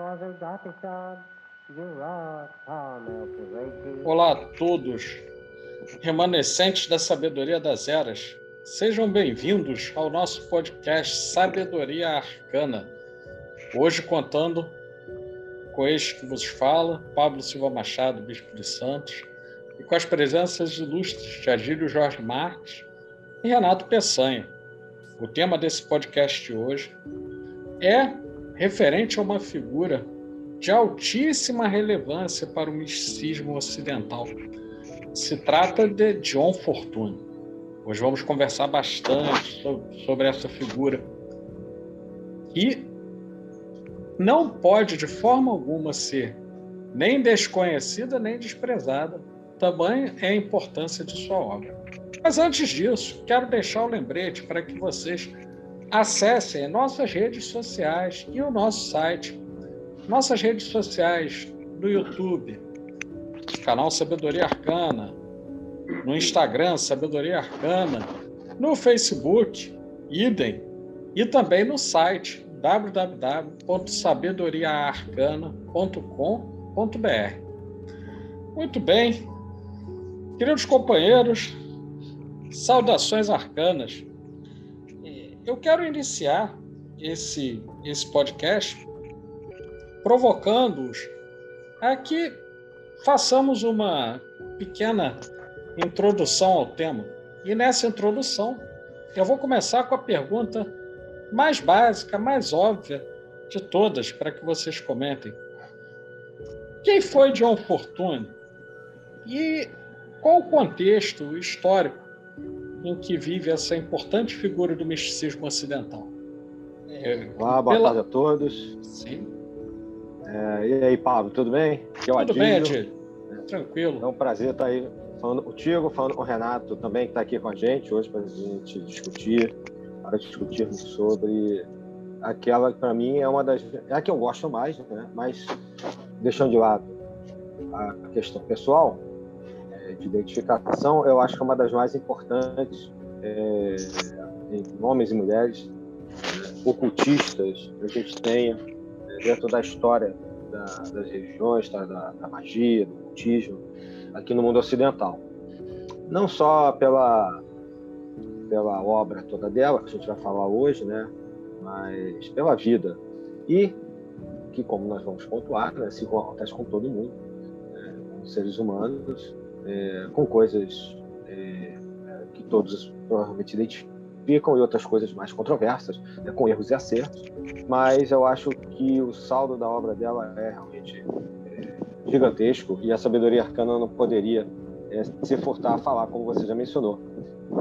Wazagatishad, Olá a todos, remanescentes da sabedoria das eras. Sejam bem-vindos ao nosso podcast Sabedoria Arcana. Hoje contando com este que vos fala, Pablo Silva Machado, Bispo de Santos, e com as presenças ilustres de Agílio Jorge Marques e Renato Peçanha. O tema desse podcast de hoje é referente a uma figura de altíssima relevância para o misticismo ocidental. Se trata de John Fortune. Hoje vamos conversar bastante sobre, essa figura que não pode de forma alguma ser nem desconhecida nem desprezada Tamanha é a importância de sua obra. Mas antes disso, quero deixar o um lembrete para que vocês acessem nossas redes sociais e o nosso site. Nossas redes sociais no YouTube, canal Sabedoria Arcana, no Instagram Sabedoria Arcana, no Facebook, idem, e também no site www.sabedoriaarcana.com.br. Muito bem, Queridos companheiros, saudações arcanas. Eu quero iniciar esse, esse podcast provocando-os a que façamos uma pequena introdução ao tema. E nessa introdução, eu vou começar com a pergunta mais básica, mais óbvia de todas, para que vocês comentem. Quem foi John Fortune? E qual o contexto histórico em que vive essa importante figura do misticismo ocidental? É, Olá, boa pela... tarde a todos. Sim. É, e aí, Pablo, tudo bem? Aqui é tudo Adílio. bem, Adílio. É, Tranquilo. É um prazer estar aí falando contigo, falando com o Renato também, que está aqui com a gente hoje para a gente discutir, para discutirmos sobre aquela que para mim é uma das. É a que eu gosto mais, né? mas deixando de lado a questão pessoal, de identificação, eu acho que é uma das mais importantes é, em homens e mulheres ocultistas que a gente tenha dentro da história da, das religiões, tá, da, da, magia, do ocultismo, aqui no mundo ocidental. Não só pela, pela obra toda dela, que a gente vai falar hoje, né, mas pela vida. E que, como nós vamos pontuar, né, assim como acontece com todo mundo, né, como seres humanos, é, com coisas é, que todos provavelmente identificam e outras coisas mais controversas, né, com erros e acertos. Mas eu acho que o saldo da obra dela é realmente é, gigantesco e a sabedoria arcana não poderia é, se furtar a falar, como você já mencionou.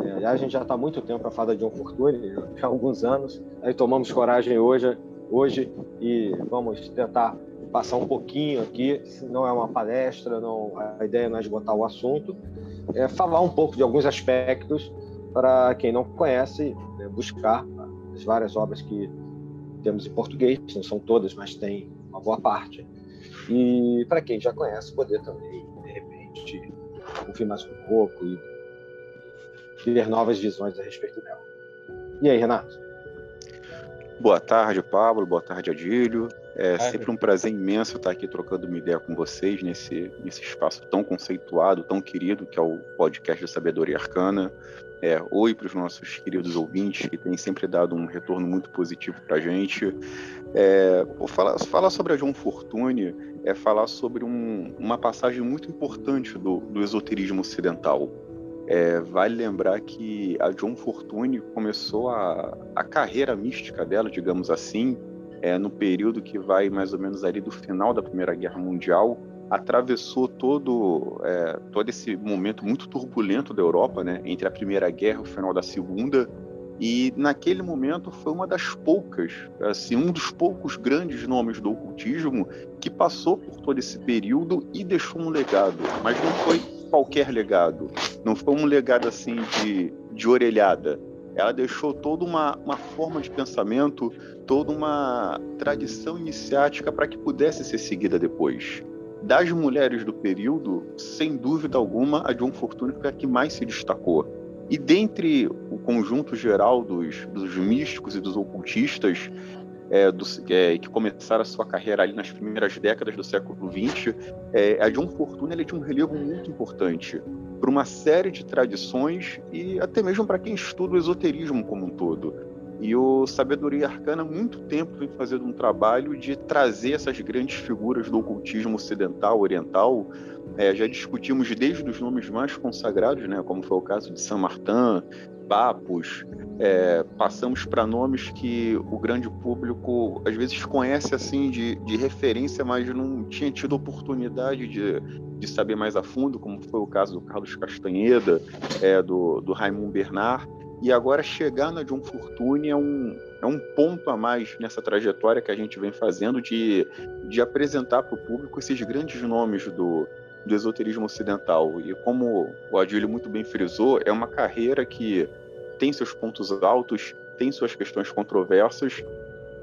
É, a gente já está muito tempo a falar de John Fortune, já há alguns anos. Aí tomamos coragem hoje, hoje e vamos tentar passar um pouquinho aqui, não é uma palestra, não, a ideia não é esgotar o assunto, é falar um pouco de alguns aspectos para quem não conhece, né, buscar as várias obras que temos em português, não são todas, mas tem uma boa parte. E para quem já conhece, poder também, de repente, ouvir mais um pouco e ter novas visões a respeito dela. E aí, Renato? Boa tarde, Pablo. Boa tarde, Adílio. É sempre um prazer imenso estar aqui trocando uma ideia com vocês nesse, nesse espaço tão conceituado, tão querido, que é o podcast da Sabedoria Arcana. É, oi para os nossos queridos ouvintes, que têm sempre dado um retorno muito positivo para a gente. É, falar, falar sobre a John Fortune é falar sobre um, uma passagem muito importante do, do esoterismo ocidental. É, vale lembrar que a John Fortune começou a, a carreira mística dela, digamos assim, é, no período que vai mais ou menos ali do final da Primeira Guerra Mundial, atravessou todo, é, todo esse momento muito turbulento da Europa, né, entre a Primeira Guerra e o final da Segunda, e naquele momento foi uma das poucas, assim, um dos poucos grandes nomes do ocultismo que passou por todo esse período e deixou um legado, mas não foi qualquer legado, não foi um legado assim de, de orelhada, ela deixou toda uma, uma forma de pensamento, toda uma tradição iniciática para que pudesse ser seguida depois. Das mulheres do período, sem dúvida alguma, a John Fortune foi a que mais se destacou. E dentre o conjunto geral dos, dos místicos e dos ocultistas, é, do, é, que começaram a sua carreira ali nas primeiras décadas do século XX, é, a John Fortune ele tinha um relevo muito importante para uma série de tradições e até mesmo para quem estuda o esoterismo como um todo. E o Sabedoria Arcana muito tempo vem fazendo um trabalho de trazer essas grandes figuras do ocultismo ocidental, oriental. É, já discutimos desde os nomes mais consagrados, né, como foi o caso de Saint Martin, Bapos, é, passamos para nomes que o grande público às vezes conhece assim de, de referência, mas não tinha tido oportunidade de, de saber mais a fundo, como foi o caso do Carlos Castanheda, é, do, do Raimundo Bernard. E agora chegar na John Fortune é um, é um ponto a mais nessa trajetória que a gente vem fazendo de, de apresentar para o público esses grandes nomes do, do esoterismo ocidental. E como o Adílio muito bem frisou, é uma carreira que tem seus pontos altos, tem suas questões controversas,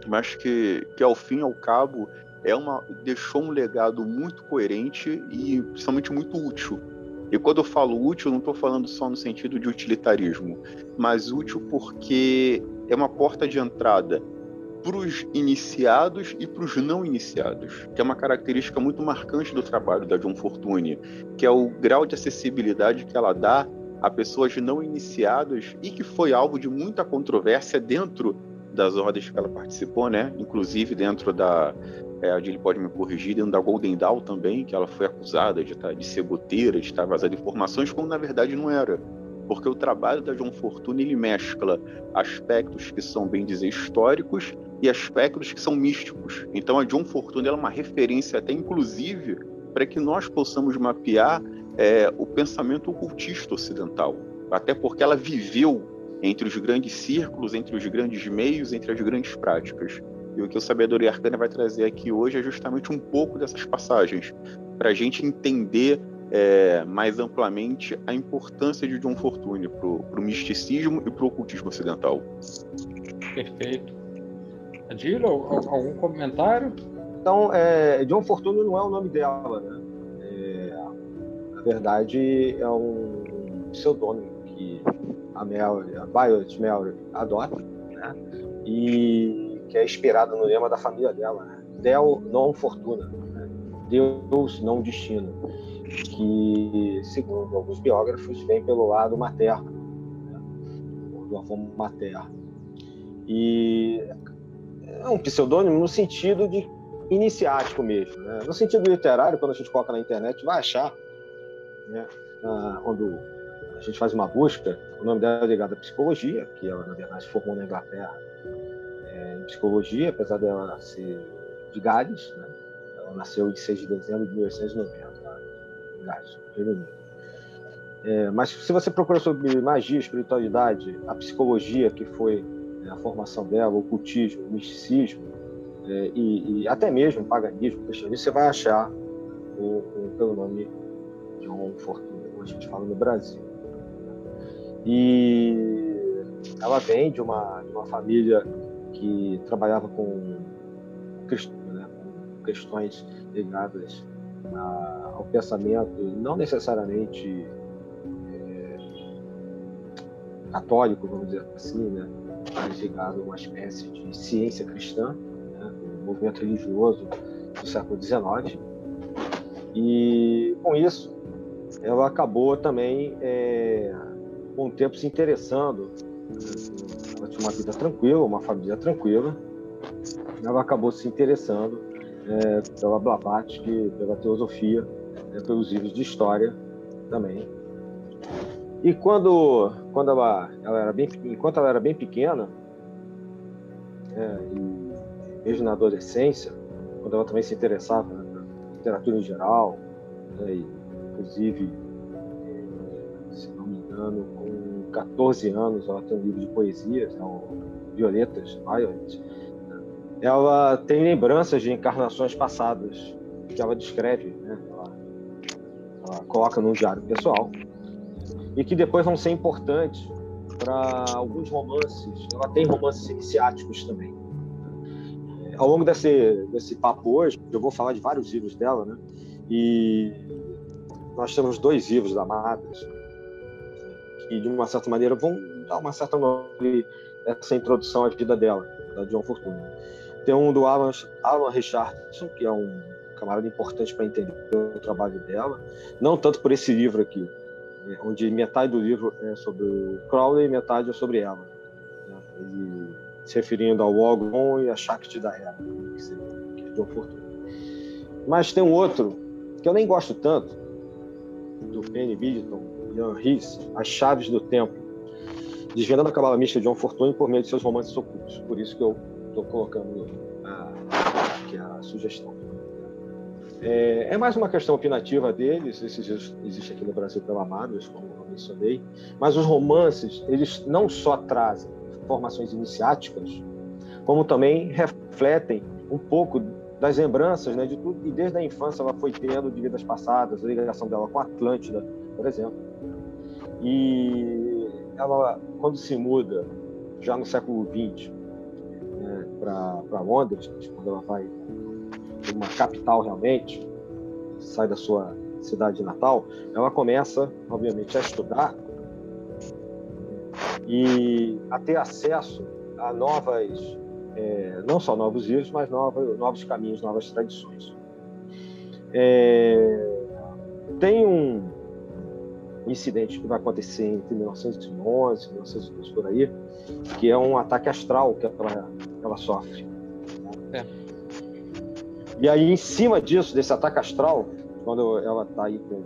mas que, que ao fim e ao cabo é uma deixou um legado muito coerente e principalmente muito útil. E quando eu falo útil, não estou falando só no sentido de utilitarismo, mas útil porque é uma porta de entrada para os iniciados e para os não iniciados, que é uma característica muito marcante do trabalho da John Fortune, que é o grau de acessibilidade que ela dá a pessoas não iniciadas e que foi alvo de muita controvérsia dentro das ordens que ela participou, né? Inclusive dentro da é, Jill pode me corrigir, dentro da Golden Dawn também, que ela foi acusada de, tá, de ser goteira, de estar vazando informações, quando na verdade não era. Porque o trabalho da John Fortune ele mescla aspectos que são, bem dizer, históricos e aspectos que são místicos. Então a John Fortune é uma referência até inclusive para que nós possamos mapear é, o pensamento ocultista ocidental, até porque ela viveu entre os grandes círculos, entre os grandes meios, entre as grandes práticas. E o que o Sabedoria Arcana vai trazer aqui hoje é justamente um pouco dessas passagens, para a gente entender é, mais amplamente a importância de John Fortune para o misticismo e para o ocultismo ocidental. Perfeito. Adilo, algum comentário? Então, é, John Fortune não é o nome dela, né? Na verdade, é um pseudônimo que a Mallory, a Violet Mallory adota, né? E que é inspirado no lema da família dela, né? Del non fortuna, né? Deus não destino, que, segundo alguns biógrafos, vem pelo lado materno, né? do avô materno. E é um pseudônimo no sentido de iniciático mesmo. Né? No sentido literário, quando a gente coloca na internet, vai achar né? Ah, quando a gente faz uma busca, o nome dela é ligado à psicologia, que ela, na verdade, formou na Inglaterra é, em psicologia, apesar dela ser de Gales, né? ela nasceu em 6 de dezembro de 1890, lá em Gales, Reino Unido. É, mas se você procura sobre magia, espiritualidade, a psicologia, que foi a formação dela, o ocultismo, o misticismo, é, e, e, até mesmo o paganismo, o você vai achar o, o, pelo nome John Fortuna, como a gente fala no Brasil. E ela vem de uma, de uma família que trabalhava com, né, com questões ligadas a, ao pensamento, não necessariamente é, católico, vamos dizer assim, né, mas ligado a uma espécie de ciência cristã, né, um movimento religioso do século XIX. E com isso, ela acabou também, é, com o tempo, se interessando. Ela tinha uma vida tranquila, uma família tranquila. Ela acabou se interessando é, pela Blavatsky, pela teosofia, é, pelos livros de história também. E quando, quando ela, ela era bem, enquanto ela era bem pequena, é, e mesmo na adolescência, quando ela também se interessava na literatura em geral, e inclusive, é, se não me engano, com 14 anos, ela tem um livro de poesias, é o Violetas, Violet. Ela tem lembranças de encarnações passadas que ela descreve, né? ela, ela coloca no diário pessoal, e que depois vão ser importantes para alguns romances. Ela tem romances iniciáticos também. Ao longo desse, desse papo hoje, eu vou falar de vários livros dela, né? E nós temos dois livros da Matas que, de uma certa maneira, vão dar uma certa essa introdução à vida dela, da John Fortune. Tem um do Alan, Alan Richardson, que é um camarada importante para entender o trabalho dela, não tanto por esse livro aqui, onde metade do livro é sobre Crowley e metade é sobre ela. Né? Ele se referindo ao Ogon e a Shakti da Era, que é John Fortune. Mas tem um outro que eu nem gosto tanto, do Penny Bidton, Ian Riss, As Chaves do Tempo, desvendando a cabala mística de John Fortune por meio de seus romances ocultos. Por isso que eu estou colocando aqui a sugestão. É, é, mais uma questão opinativa deles, esses existe aqui no Brasil pela Amados, como eu mencionei, mas os romances, eles não só trazem formações iniciáticas, como também refletem um pouco das lembranças né, de tudo, e desde a infância ela foi tendo de vidas passadas, a ligação dela com a Atlântida, por exemplo. E ela, quando se muda, já no século XX, né, para Londres, quando ela vai uma capital realmente, sai da sua cidade natal, ela começa, obviamente, a estudar e a ter acesso a novas, é, não só novos livros, mas novos, novos caminhos, novas tradições. É, tem um incidente que vai acontecer entre 1911 e 1912 por aí, que é um ataque astral que ela, ela sofre. É. E aí, em cima disso, desse ataque astral, quando ela está aí com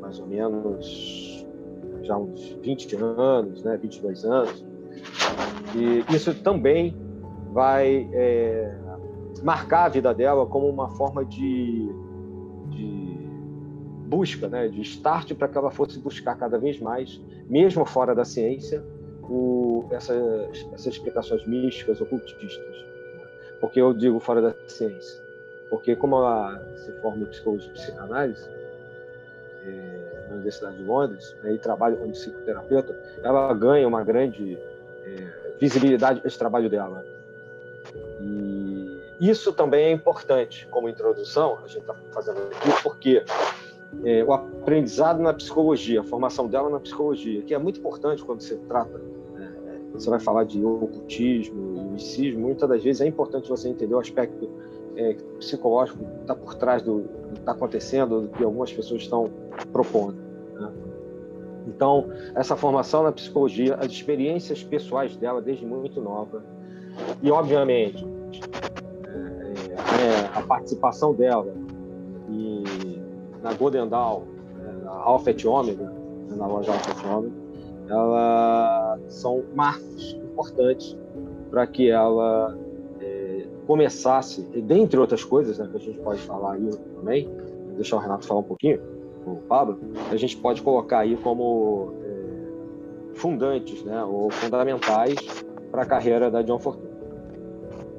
mais ou menos já uns 20 anos, né, 22 anos, e isso também vai é, marcar a vida dela como uma forma de, de busca, né, de start para que ela fosse buscar cada vez mais, mesmo fora da ciência, o, essas, essas explicações místicas, ocultistas. Porque eu digo fora da ciência porque como ela se forma em psicologia e psicanálise é, na Universidade de Londres né, e trabalha como psicoterapeuta, ela ganha uma grande é, visibilidade esse trabalho dela. E isso também é importante como introdução, a gente está fazendo aqui, porque é, o aprendizado na psicologia, a formação dela na psicologia, que é muito importante quando você trata, né, você vai falar de ocultismo misticismo, muitas das vezes é importante você entender o aspecto é, psicológico está por trás do, que está acontecendo, do que algumas pessoas estão propondo. Né? Então, essa formação na psicologia, as experiências pessoais dela desde muito nova, e obviamente é, é, a participação dela e, na Golden Dawn, na Alpha et Omega, né, na loja Alpha Omega, ela são marcos importantes para que ela começasse, dentre outras coisas, né, que a gente pode falar aí também, deixar o Renato falar um pouquinho, o Pablo, a gente pode colocar aí como é, fundantes, né, ou fundamentais para a carreira da John Fortune.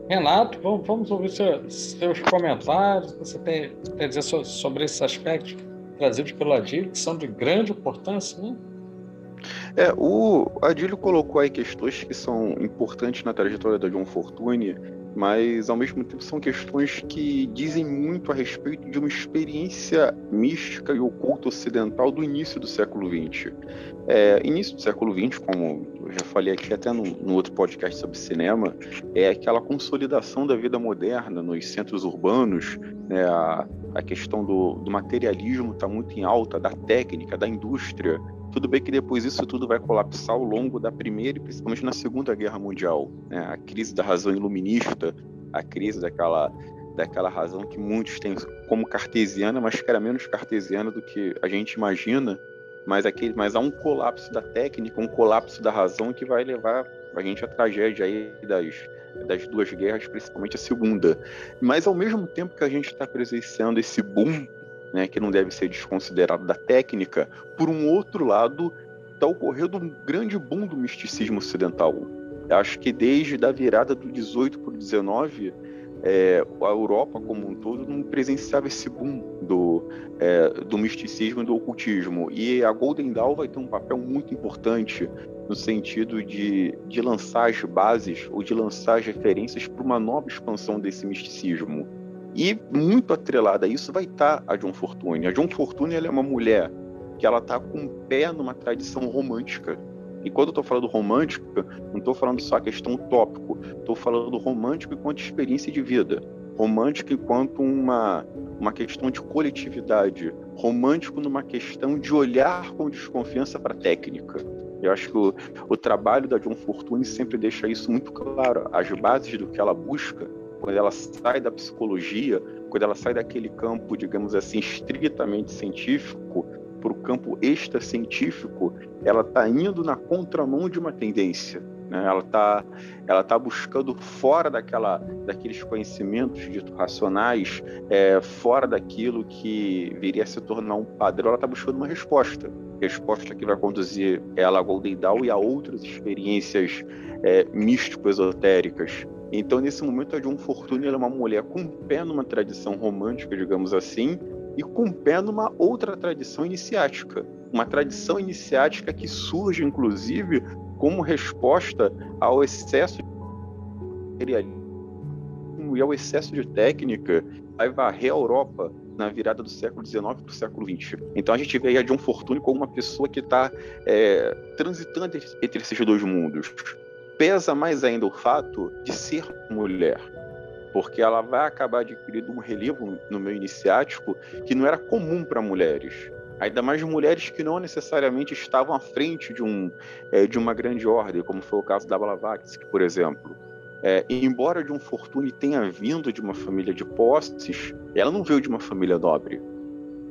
Renato, vamos, vamos ouvir seu, seus comentários, você tem, a dizer sobre esses aspectos trazidos pelo Adílio, que são de grande importância, né? É, o Adílio colocou aí questões que são importantes na trajetória da John Fortune, mas ao mesmo tempo são questões que dizem muito a respeito de uma experiência mística e oculta ocidental do início do século XX. É, início do século XX, como eu já falei aqui até no, no, outro podcast sobre cinema, é aquela consolidação da vida moderna nos centros urbanos, né, a, a questão do, do materialismo está muito em alta, da técnica, da indústria, tudo bem que depois isso tudo vai colapsar ao longo da Primeira e principalmente na Segunda Guerra Mundial. Né? A crise da razão iluminista, a crise daquela, daquela razão que muitos têm como cartesiana, mas que era menos cartesiana do que a gente imagina. Mas, aquele, mas há um colapso da técnica, um colapso da razão que vai levar a gente à tragédia aí das, das duas guerras, principalmente a segunda. Mas ao mesmo tempo que a gente está presenciando esse boom né, que não deve ser desconsiderado da técnica, por um outro lado, está ocorrendo um grande boom do misticismo ocidental. Eu acho que desde a virada do 18 para o 19, é, a Europa como um todo não presenciava esse boom do, é, do misticismo e do ocultismo. E a Golden Dawn vai ter um papel muito importante no sentido de, de lançar as bases ou de lançar as referências para uma nova expansão desse misticismo. E muito atrelada a isso vai estar tá a John Fortune. A John Fortune ela é uma mulher que ela está com um pé numa tradição romântica. E quando eu estou falando romântica, não estou falando só a questão tópico, estou falando romântico enquanto experiência de vida, romântico enquanto uma, uma questão de coletividade, romântico numa questão de olhar com desconfiança para a técnica. Eu acho que o, o trabalho da John Fortune sempre deixa isso muito claro. As bases do que ela busca, quando ela sai da psicologia, quando ela sai daquele campo, digamos assim, estritamente científico, para o campo extra-científico, ela está indo na contramão de uma tendência. Né? Ela está ela tá buscando fora daquela, daqueles conhecimentos dito racionais, é, fora daquilo que viria a se tornar um padrão, ela está buscando uma resposta. Resposta que vai conduzir ela a Golden Dawn e a outras experiências é, místico-esotéricas. Então, nesse momento, a John Fortune é uma mulher com pé numa tradição romântica, digamos assim, e com pé numa outra tradição iniciática. Uma tradição iniciática que surge, inclusive, como resposta ao excesso e ao excesso de técnica vai varrer a Europa na virada do século XIX para o século XX. Então a gente vê aí a John Fortune como uma pessoa que está é, transitando entre esses dois mundos. Pesa mais ainda o fato de ser mulher, porque ela vai acabar adquirindo um relevo no meio iniciático que não era comum para mulheres ainda mais mulheres que não necessariamente estavam à frente de, um, é, de uma grande ordem, como foi o caso da Blavatsky, por exemplo. É, embora de um Fortune tenha vindo de uma família de posses, ela não veio de uma família nobre.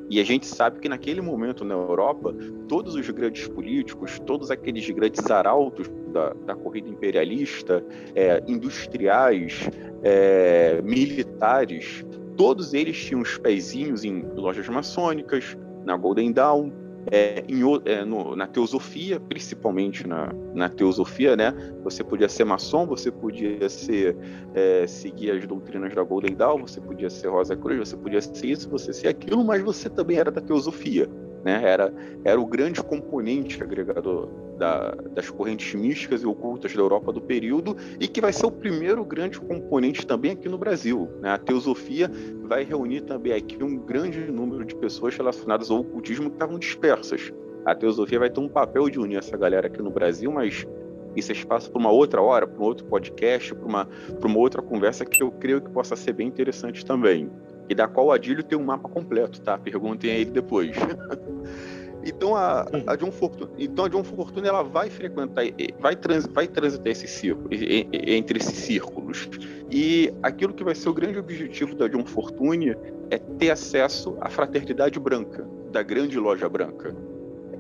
E a gente sabe que naquele momento na Europa, todos os grandes políticos, todos aqueles grandes arautos da, da corrida imperialista, é, industriais, é, militares, todos eles tinham os pezinhos em lojas maçônicas, na Golden Dawn, é, em, é, no, na teosofia, principalmente na, na, teosofia, né? Você podia ser maçom, você podia ser é, seguir as doutrinas da Golden Dawn, você podia ser Rosa Cruz, você podia ser isso, você ser aquilo, mas você também era da teosofia né? Era, era o grande componente agregador da, das correntes místicas e ocultas da Europa do período e que vai ser o primeiro grande componente também aqui no Brasil. Né? A teosofia vai reunir também aqui um grande número de pessoas relacionadas ao ocultismo que estavam dispersas. A teosofia vai ter um papel de unir essa galera aqui no Brasil, mas isso é espaço para uma outra hora, para um outro podcast, para uma, uma outra conversa que eu creio que possa ser bem interessante também e da qual o Adílio tem um mapa completo, tá? Perguntem a ele depois. então a, a John Fortune, então a John Fortune ela vai frequentar, vai, trans, vai transitar esse círculo, entre esses círculos. E aquilo que vai ser o grande objetivo da John Fortune é ter acesso à fraternidade branca, da grande loja branca.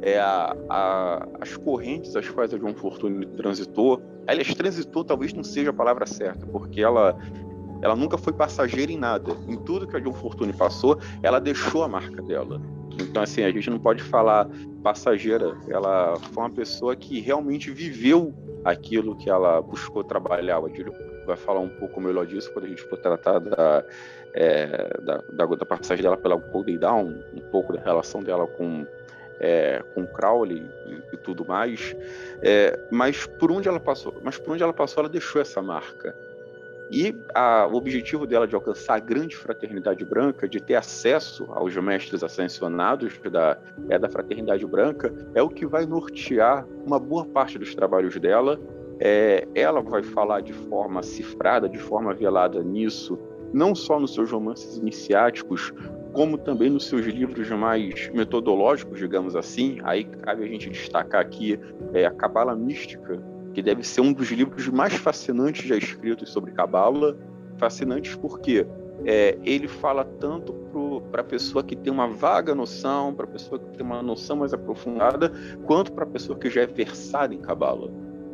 É a, a, as correntes às quais a John Fortune transitou, aliás, transitou talvez não seja a palavra certa, porque ela ela nunca foi passageira em nada. Em tudo que a John Fortune passou, ela deixou a marca dela. Então, assim, a gente não pode falar passageira. Ela foi uma pessoa que realmente viveu aquilo que ela buscou trabalhar. O Adílio vai falar um pouco melhor disso quando a gente for tratar da, é, da, da, da, passagem dela pela Golden Dawn, um pouco da relação dela com, é, com Crowley e, e tudo mais. É, mas por onde ela passou? Mas por onde ela passou, ela deixou essa marca. E a, o objetivo dela de alcançar a grande fraternidade branca, de ter acesso aos mestres ascensionados da, é, da fraternidade branca, é o que vai nortear uma boa parte dos trabalhos dela. É, ela vai falar de forma cifrada, de forma velada nisso, não só nos seus romances iniciáticos, como também nos seus livros mais metodológicos, digamos assim. Aí cabe a gente destacar aqui é, a Cabala Mística, que deve ser um dos livros mais fascinantes já escritos sobre Cabala. Fascinantes porque é, ele fala tanto para a pessoa que tem uma vaga noção, para a pessoa que tem uma noção mais aprofundada, quanto para a pessoa que já é versada em Cabala.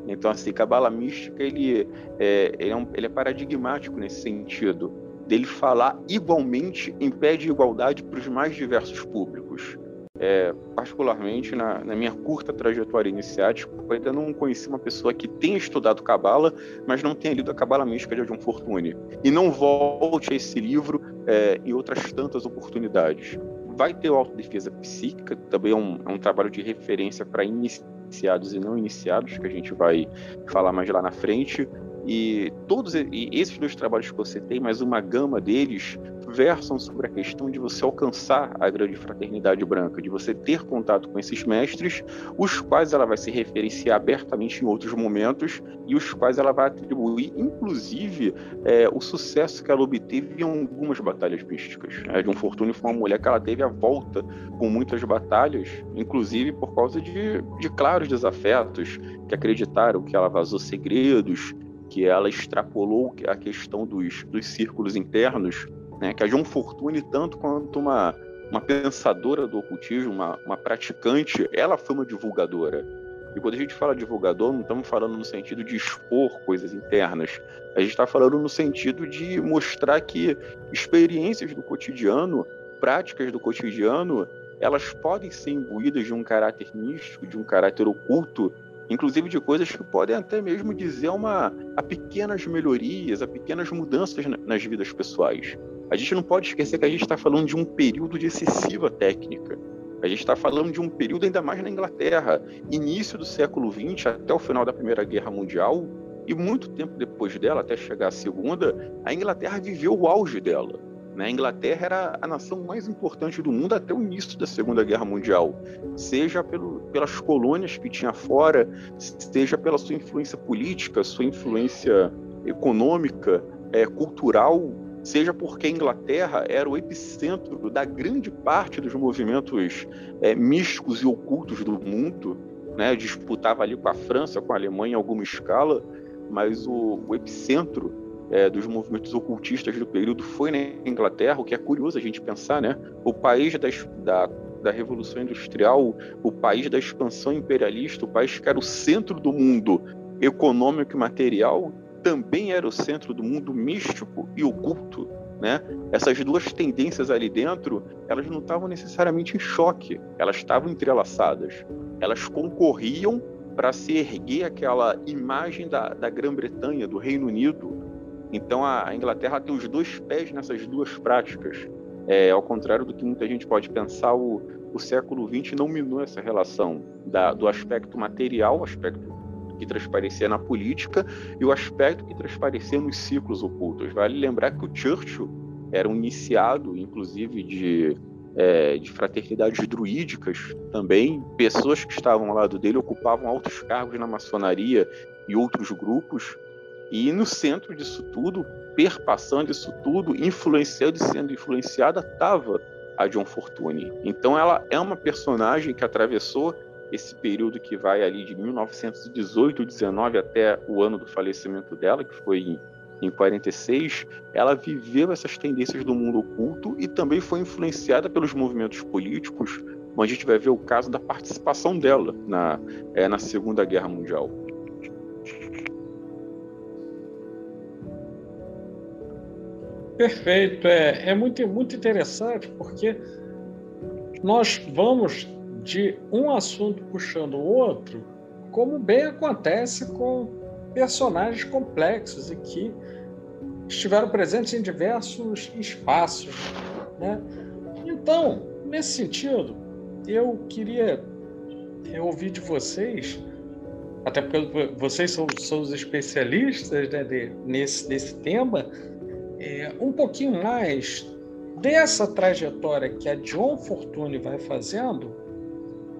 Então, assim, Cabala mística ele é, ele é, um, ele é paradigmático nesse sentido, dele falar igualmente em pé de igualdade para os mais diversos públicos é, particularmente na, na, minha curta trajetória iniciática, eu ainda não conheci uma pessoa que tenha estudado Cabala, mas não tenha lido a Cabala Mística de John Fortune. E não volte a esse livro é, em outras tantas oportunidades. Vai ter o Autodefesa Psíquica, também é um, é um trabalho de referência para iniciados e não iniciados, que a gente vai falar mais lá na frente. E todos e esses dois trabalhos que você tem, mais uma gama deles, versam sobre a questão de você alcançar a grande fraternidade branca, de você ter contato com esses mestres, os quais ela vai se referenciar abertamente em outros momentos e os quais ela vai atribuir, inclusive, é, o sucesso que ela obteve em algumas batalhas místicas. A John Fortune foi uma mulher que ela teve a volta com muitas batalhas, inclusive por causa de, de claros desafetos que acreditaram que ela vazou segredos, que ela extrapolou a questão dos, dos círculos internos né, que a João Fortune, tanto quanto uma, uma pensadora do ocultismo, uma, uma praticante, ela foi uma divulgadora. E quando a gente fala divulgador, não estamos falando no sentido de expor coisas internas. A gente está falando no sentido de mostrar que experiências do cotidiano, práticas do cotidiano, elas podem ser imbuídas de um caráter místico, de um caráter oculto, inclusive de coisas que podem até mesmo dizer uma, a pequenas melhorias, a pequenas mudanças nas vidas pessoais. A gente não pode esquecer que a gente está falando de um período de excessiva técnica. A gente está falando de um período ainda mais na Inglaterra, início do século XX até o final da Primeira Guerra Mundial, e muito tempo depois dela, até chegar à Segunda, a Inglaterra viveu o auge dela. Né? A Inglaterra era a nação mais importante do mundo até o início da Segunda Guerra Mundial, seja pelo, pelas colônias que tinha fora, seja pela sua influência política, sua influência econômica, é, cultural seja porque a Inglaterra era o epicentro da grande parte dos movimentos é, místicos e ocultos do mundo, né? disputava ali com a França, com a Alemanha em alguma escala, mas o, o epicentro é, dos movimentos ocultistas do período foi na Inglaterra, o que é curioso a gente pensar, né? O país da, da, da Revolução Industrial, o país da expansão imperialista, o país que era o centro do mundo econômico e material, também era o centro do mundo místico e oculto, né? Essas duas tendências ali dentro, elas não estavam necessariamente em choque, elas estavam entrelaçadas. Elas concorriam para se erguer aquela imagem da, da Grã-Bretanha, do Reino Unido. Então a Inglaterra tem os dois pés nessas duas práticas. É, ao contrário do que muita gente pode pensar, o, o século XX não minou essa relação da, do aspecto material, aspecto que transparecia na política e o aspecto que transparecia nos ciclos ocultos. Vale lembrar que o Churchill era um iniciado, inclusive, de, é, de fraternidades druídicas também. Pessoas que estavam ao lado dele ocupavam altos cargos na maçonaria e outros grupos. E no centro disso tudo, perpassando isso tudo, influenciando e sendo influenciada, estava a John Fortune. Então ela é uma personagem que atravessou esse período que vai ali de 1918, 19 até o ano do falecimento dela, que foi em, em 46, ela viveu essas tendências do mundo oculto e também foi influenciada pelos movimentos políticos, onde a gente vai ver o caso da participação dela na, é, na Segunda Guerra Mundial. Perfeito, é, é muito, muito interessante porque nós vamos de um assunto puxando o outro, como bem acontece com personagens complexos e que estiveram presentes em diversos espaços. Né? Então, nesse sentido, eu queria ouvir de vocês, até porque vocês são, são os especialistas né, de, nesse, nesse tema, é, um pouquinho mais dessa trajetória que a John Fortune vai fazendo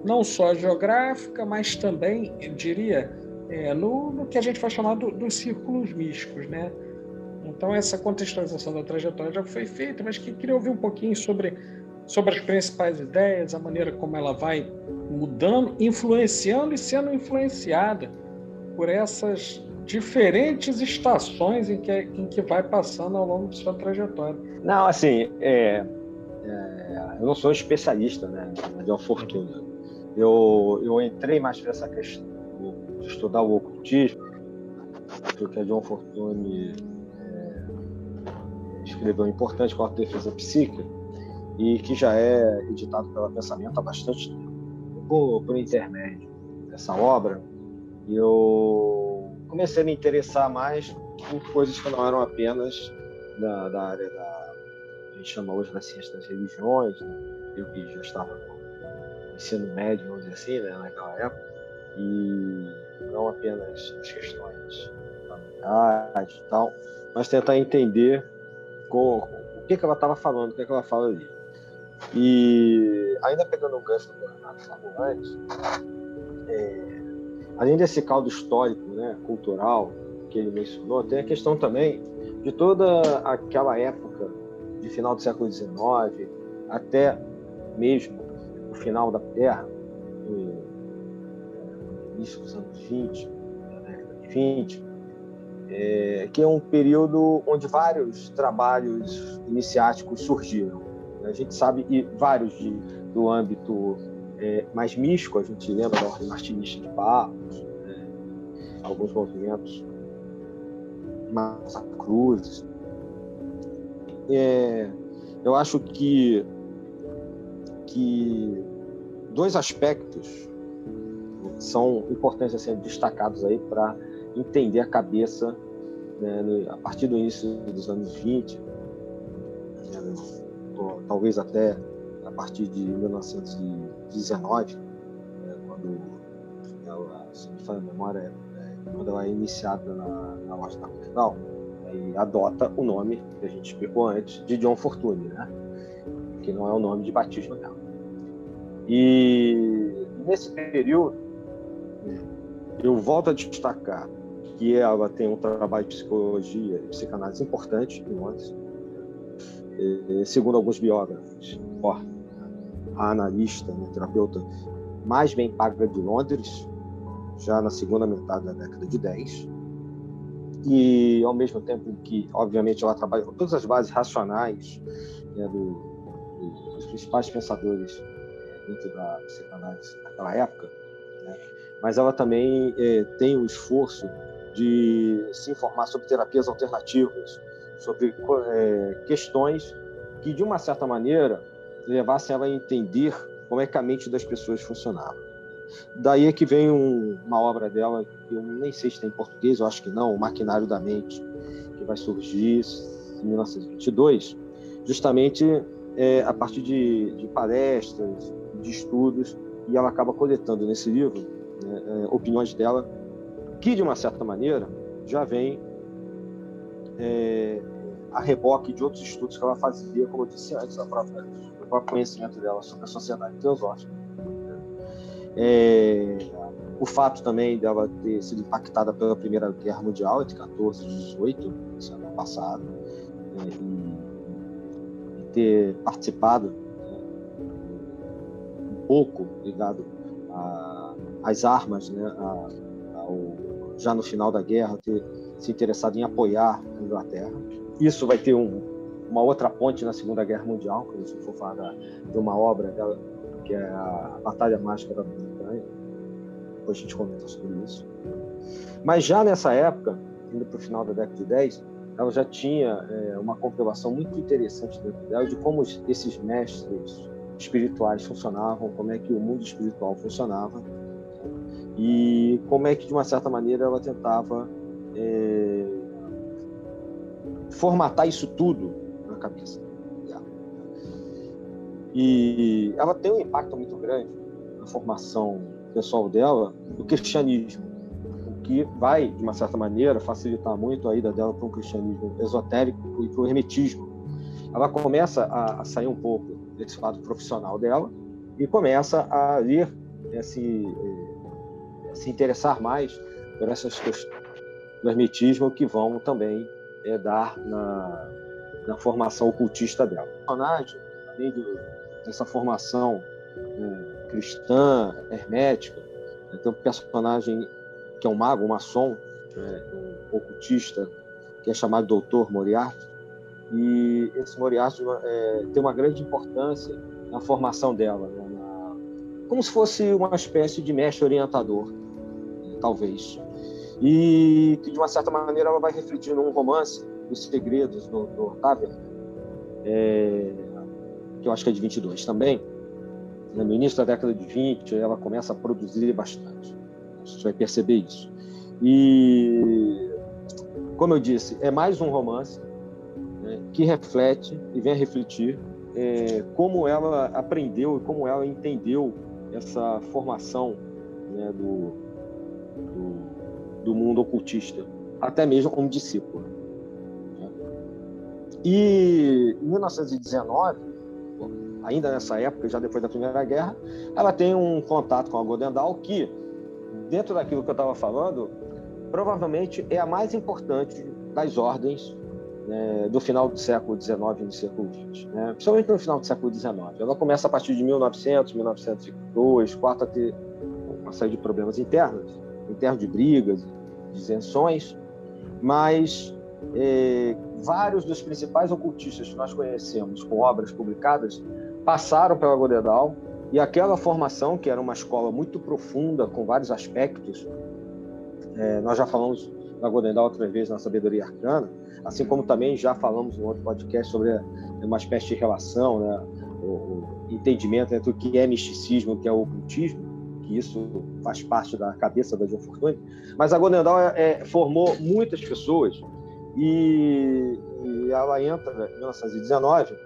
não só geográfica, mas também, eu diria, é, no, no, que a gente vai chamar do, dos círculos místicos, né? Então essa contextualização da trajetória já foi feita, mas que queria ouvir um pouquinho sobre sobre as principais ideias, a maneira como ela vai mudando, influenciando e sendo influenciada por essas diferentes estações em que, em que vai passando ao longo de sua trajetória. Não, assim, é, é, eu não sou especialista né, de uma fortuna eu, eu entrei mais para essa questão de estudar o ocultismo, porque a John Fortune é, escreveu um importante com a defesa psíquica e que já é editado pela Pensamento há bastante tempo. Por, por intermédio dessa obra, eu comecei a me interessar mais por coisas que não eram apenas da, da área da a gente chama hoje da ciência das religiões, né? eu que já estava ensino médio, vamos dizer assim, né, naquela época, e não apenas as questões familiares e tal, mas tentar entender com, o que, que ela estava falando, o que, que ela fala ali. E ainda pegando o gancho do Renato é, além desse caldo histórico, né, cultural que ele mencionou, tem a questão também de toda aquela época de final do século XIX até mesmo o final da Terra, no início dos anos 20, da década de 20, é, que é um período onde vários trabalhos iniciáticos surgiram. A gente sabe, e vários de, do âmbito é, mais místico, a gente lembra da Ordem Martinista de Barros, né, alguns movimentos mais cruzes. É, eu acho que, que dois aspectos são importantes serem destacados aí para entender a cabeça né, a partir do início dos anos 20, né, talvez até a partir de 1919, né, quando ela, se me fala a memória, é, quando ela é iniciada na, na loja da Portugal, e adota o nome que a gente explicou antes de John Fortune, né? que não é o nome de batismo dela. E nesse período, eu volto a destacar que ela tem um trabalho de psicologia e psicanálise importante em Londres. Segundo alguns biógrafos, ó, a analista, né, terapeuta mais bem paga de Londres, já na segunda metade da década de 10. E, ao mesmo tempo que, obviamente, ela trabalha com todas as bases racionais né, do, dos principais pensadores dentro da psicanálise naquela época, né? mas ela também é, tem o esforço de se informar sobre terapias alternativas, sobre é, questões que, de uma certa maneira, levassem ela a entender como é que a mente das pessoas funcionava. Daí é que vem um, uma obra dela, que eu nem sei se tem em português, eu acho que não, O Maquinário da Mente, que vai surgir em 1922, justamente é, a partir de, de, palestras, de estudos, e ela acaba coletando nesse livro né, é, opiniões dela que, de uma certa maneira, já vem é, a reboque de outros estudos que ela fazia, como eu disse antes, a própria, o próprio conhecimento dela sobre a sociedade teosófica. É, o fato também dela ter sido impactada pela Primeira Guerra Mundial, entre 14 e 18, esse ano passado, é, e, e, ter participado né, pouco ligado às armas, né, a, ao já no final da guerra, ter se interessado em apoiar a Inglaterra. Isso vai ter um, uma outra ponte na Segunda Guerra Mundial, quando a gente for falar de uma obra dela, que é a Batalha Mágica da Grã-Bretanha. Depois a gente comenta sobre isso. Mas já nessa época, indo para o final da década de 10, ela já tinha é, uma comprovação muito interessante dentro dela de como esses mestres espirituais funcionavam, como é que o mundo espiritual funcionava e como é que, de uma certa maneira, ela tentava é, formatar isso tudo na cabeça. E ela tem um impacto muito grande na formação pessoal dela do cristianismo, o que vai, de uma certa maneira, facilitar muito a ida dela para um cristianismo esotérico e para o hermetismo. Ela começa a sair um pouco desse lado profissional dela e começa a ler esse se interessar mais por essas questões do hermetismo que vão também é, dar na, na formação ocultista dela. O personagem, além de, dessa formação é, cristã, hermética, é, tem um personagem que é um mago, um maçom, é, um ocultista, que é chamado Doutor Moriarty, e esse Moriarty é, tem uma grande importância na formação dela, né, na, como se fosse uma espécie de mestre orientador talvez. E que, de uma certa maneira, ela vai refletir num romance, Os Segredos do, do Octavia, é, que eu acho que é de 22 também. No início da década de 20, ela começa a produzir bastante. A gente vai perceber isso. E, como eu disse, é mais um romance né, que reflete e vem a refletir é, como ela aprendeu e como ela entendeu essa formação né, do, do, do mundo ocultista até mesmo um discípulo. E em 1919, ainda nessa época, já depois da Primeira Guerra, ela tem um contato com a Godendal que, dentro daquilo que eu estava falando, provavelmente é a mais importante das ordens né, do final do século XIX e do século XX, né? principalmente no final do século XIX. Ela começa a partir de 1900, 1902, quarta a ter uma série de problemas internos, internos de brigas, isenções, mas é, vários dos principais ocultistas que nós conhecemos com obras publicadas passaram pela Godedal e aquela formação, que era uma escola muito profunda, com vários aspectos, é, nós já falamos da Godendal outra vez na Sabedoria Arcana, assim como também já falamos no outro podcast sobre uma espécie de relação, né, o, o entendimento entre o que é misticismo e o que é ocultismo, que isso faz parte da cabeça da John Fortune, mas a Godendal é, é, formou muitas pessoas e, e, ela entra em 1919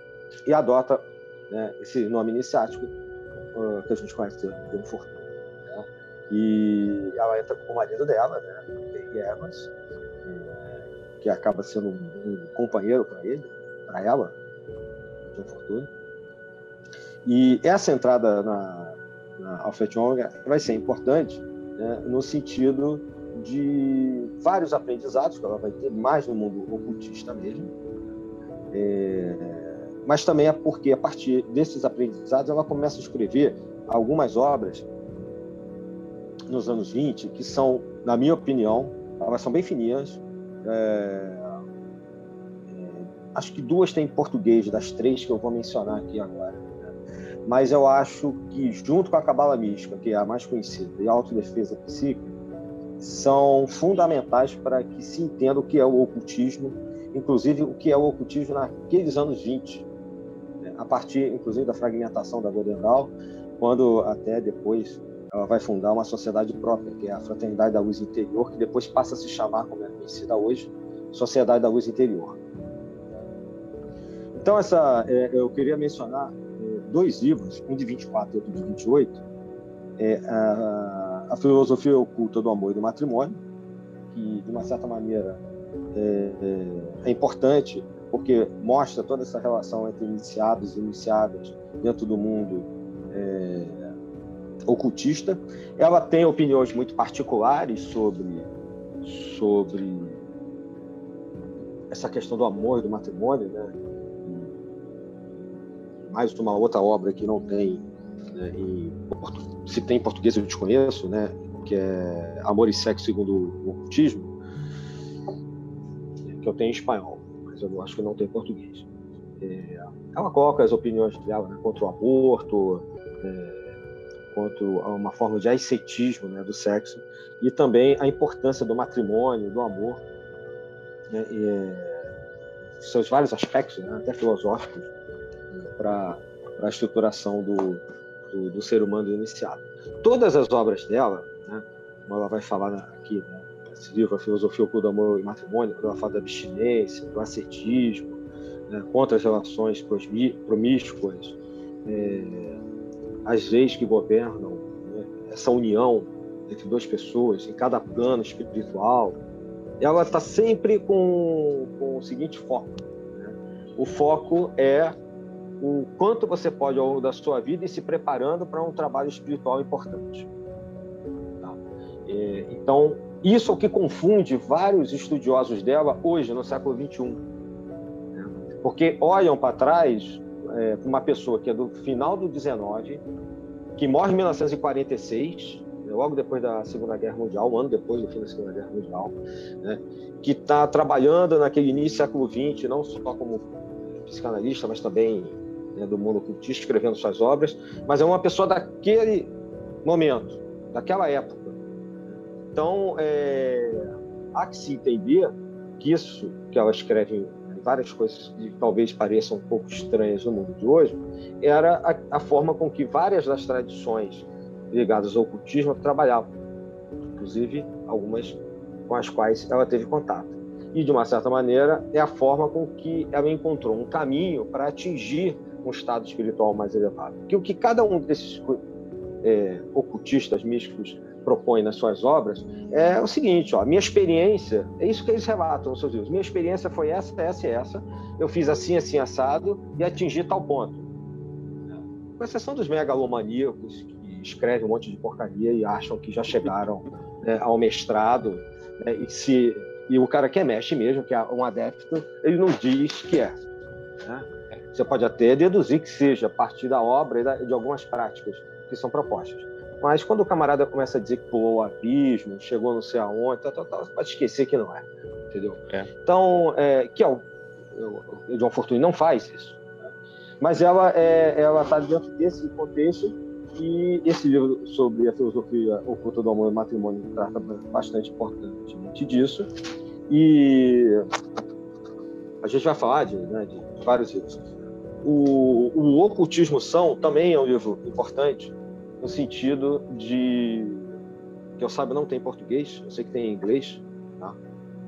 e adota né, esse nome iniciático uh, que a gente conhece como Fortune. Né? E ela entra com o marido dela, né, É, que acaba sendo um, um companheiro para ele, para ela, John Fortune. E essa entrada na, na Alfred Omega vai ser importante né, no sentido de vários aprendizados que ela vai ter, mais no mundo ocultista mesmo, é, mas também é porque a partir desses aprendizados ela começa a escrever algumas obras nos anos 20 que são, na minha opinião, elas são bem fininhas. É, é, acho que duas em português das três que eu vou mencionar aqui agora mas eu acho que junto com a cabala mística, que é a mais conhecida, e a autodefesa psíquica, são fundamentais para que se entenda o que é o ocultismo, inclusive o que é o ocultismo naqueles anos 20, né? a partir, inclusive, da fragmentação da Godendal, quando até depois ela vai fundar uma sociedade própria, que é a Fraternidade da Luz Interior, que depois passa a se chamar, como é conhecida hoje, Sociedade da Luz Interior. Então, essa, é, eu queria mencionar dois livros, um de 24 e outro de 28, é a, a filosofia oculta do amor e do matrimônio, que de uma certa maneira é, é, é, importante porque mostra toda essa relação entre iniciados e iniciadas dentro do mundo é, ocultista. Ela tem opiniões muito particulares sobre sobre essa questão do amor e do matrimônio, né? mais uma outra obra que não tem, né, em, se tem em português eu desconheço, né, que é Amor e Sexo segundo o Ocultismo, que eu tenho em espanhol, mas eu acho que não tem em português. É, ela coloca as opiniões dela né, contra o aborto, é, contra uma forma de ascetismo né, do sexo e também a importância do matrimônio, do amor, né, e, é, seus vários aspectos, né, até filosóficos, para a estruturação do, do, do, ser humano iniciado. Todas as obras dela, né, como ela vai falar aqui, né, esse livro, A Filosofia Oculta do Amor e Matrimônio, quando ela fala da abstinência, do ascetismo, né, contra as relações promíscuas, é, as leis que governam né, essa união entre duas pessoas, em cada plano espiritual, ela está sempre com, com o seguinte foco. Né? O foco é o quanto você pode, ao longo da sua vida, ir se preparando para um trabalho espiritual importante. Tá? É, então, isso é o que confunde vários estudiosos dela hoje, no século XXI. Né? Porque olham para trás é, uma pessoa que é do final do 19, que morre em 1946, né, logo depois da Segunda Guerra Mundial, um ano depois do fim da Segunda Guerra Mundial, né? que está trabalhando naquele início do século XX, não só como psicanalista, mas também né, do mundo ocultista, escrevendo suas obras, mas é uma pessoa daquele momento, daquela época. Então, é, há que se entender que isso que ela escreve várias coisas que talvez pareçam um pouco estranhas no mundo de hoje, era a, a forma com que várias das tradições ligadas ao ocultismo trabalhavam, inclusive algumas com as quais ela teve contato. E, de uma certa maneira, é a forma com que ela encontrou um caminho para atingir um estado espiritual mais elevado. Que o que cada um desses é, ocultistas místicos propõe nas suas obras é o seguinte: ó, minha experiência, é isso que eles relatam nos seus livros. Minha experiência foi essa, essa e essa. Eu fiz assim, assim, assado e atingi tal ponto. Com exceção dos megalomaníacos que escrevem um monte de porcaria e acham que já chegaram né, ao mestrado né, e se e o cara que é mestre mesmo, que é um adepto, ele não diz que é. Né? Você pode até deduzir que seja a partir da obra e de algumas práticas que são propostas. Mas quando o camarada começa a dizer que pulou o abismo, chegou não sei aonde, pode esquecer que não é. Entendeu? É. Então, é, que é o, o John Fortune não faz isso. Né? Mas ela é, ela está dentro desse contexto e esse livro sobre a filosofia oculta do amor e matrimônio trata bastante importantemente disso. E a gente vai falar de, né, de vários livros. O, o Ocultismo São também é um livro importante, no sentido de que eu saiba não tem em português, eu sei que tem em inglês. Tá?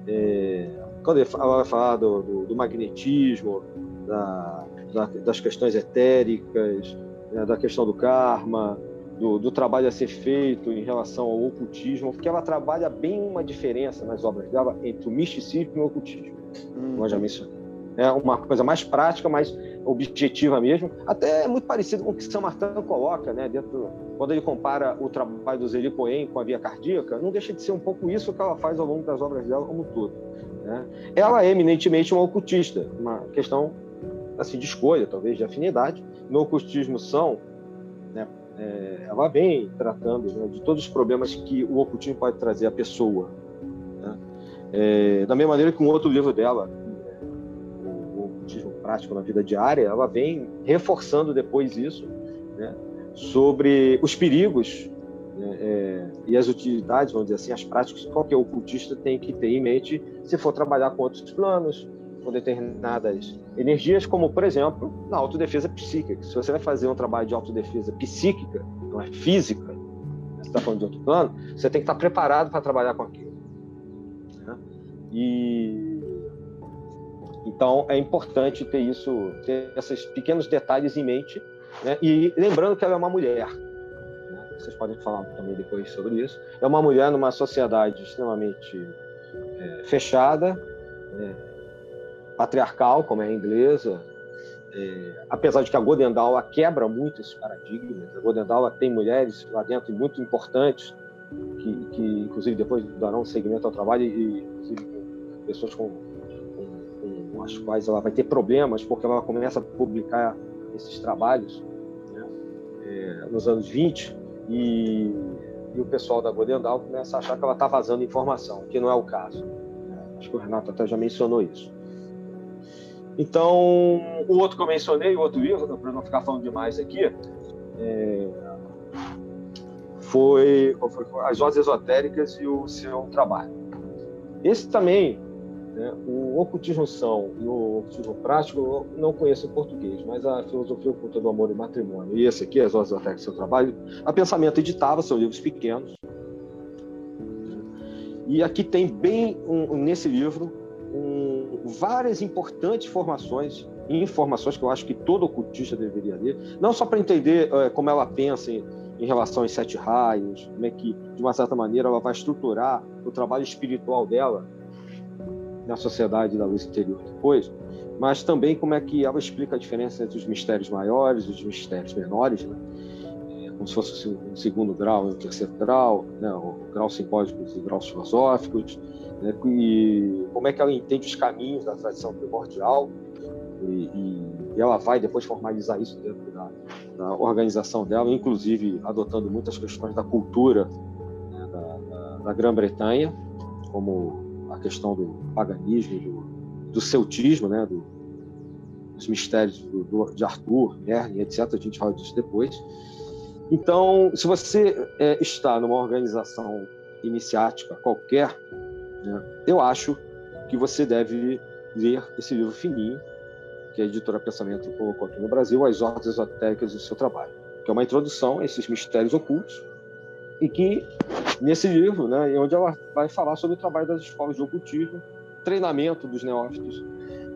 É, quando ela vai falar do, do, do magnetismo, da, da, das questões etéricas, né, da questão do karma, do, do, trabalho a ser feito em relação ao ocultismo, porque ela trabalha bem uma diferença nas obras dela entre o misticismo e o ocultismo, hum. como eu já mencionei. É uma coisa mais prática, mais objetiva mesmo, até muito parecido com o que São Martin coloca, né, dentro, quando ele compara o trabalho do Zeli Cohen com a via cardíaca, não deixa de ser um pouco isso que ela faz ao longo das obras dela como um todo. Né? Ela é eminentemente uma ocultista, uma questão assim de escolha, talvez de afinidade. No ocultismo são, né, é, ela vem tratando né, de todos os problemas que o ocultismo pode trazer à pessoa. Né? É, da mesma maneira que um outro livro dela, prática na vida diária, ela vem reforçando depois isso, né, sobre os perigos né, é, e as utilidades, vamos dizer assim, as práticas que qualquer ocultista tem que ter em mente se for trabalhar com outros planos, com determinadas energias, como, por exemplo, na autodefesa psíquica. Se você vai fazer um trabalho de autodefesa psíquica, não é física, você está falando de outro plano, você tem que estar preparado para trabalhar com aquilo. Né? E então, é importante ter isso, ter esses pequenos detalhes em mente, né? e lembrando que ela é uma mulher. Né? Vocês podem falar também depois sobre isso. É uma mulher numa sociedade extremamente é, fechada, né? patriarcal, como é a inglesa, é, apesar de que a Godendal quebra muito esses paradigmas, a Godendal tem mulheres lá dentro muito importantes, que, que inclusive depois darão segmento ao trabalho e pessoas com com as quais ela vai ter problemas, porque ela começa a publicar esses trabalhos né, é, nos anos 20 e, e, o pessoal da Godendal começa a achar que ela está vazando informação, que não é o caso. Né. Acho que o Renato até já mencionou isso. Então, o outro que eu mencionei, o outro livro, para não ficar falando demais aqui, é, foi, foi As Vozes Esotéricas e o Seu Trabalho. Esse também né? O ocultismo são e o ocultismo prático eu não conheço em português, mas a filosofia oculta do amor e matrimônio, e esse aqui, As Vozes até que seu trabalho, a Pensamento editava, são livros pequenos. E aqui tem bem, um, nesse livro, um, várias importantes informações e informações que eu acho que todo ocultista deveria ler, não só para entender é, como ela pensa em, em relação aos sete raios, como é que, de uma certa maneira, ela vai estruturar o trabalho espiritual dela, na sociedade da luz interior depois, mas também como é que ela explica a diferença entre os mistérios maiores e os mistérios menores, né? É, como se fosse um segundo grau e um terceiro grau, né? o grau simbólicos e graus filosóficos, né? e como é que ela entende os caminhos da tradição primordial, e, e ela vai depois formalizar isso dentro da, da, organização dela, inclusive adotando muitas questões da cultura né? da, da, da Grã-Bretanha, como questão do paganismo, do, do celtismo, né, do, dos mistérios do, do, de Arthur, Merlin, etc. A gente fala disso depois. Então, se você é, está numa organização iniciática qualquer, né, eu acho que você deve ler esse livro fininho, que a editora Pensamento colocou aqui no Brasil, As Ordens Esotéricas do Seu Trabalho, que é uma introdução a esses mistérios ocultos, e que nesse livro, né, onde ela vai falar sobre o trabalho das escolas de ocultismo, treinamento dos neófitos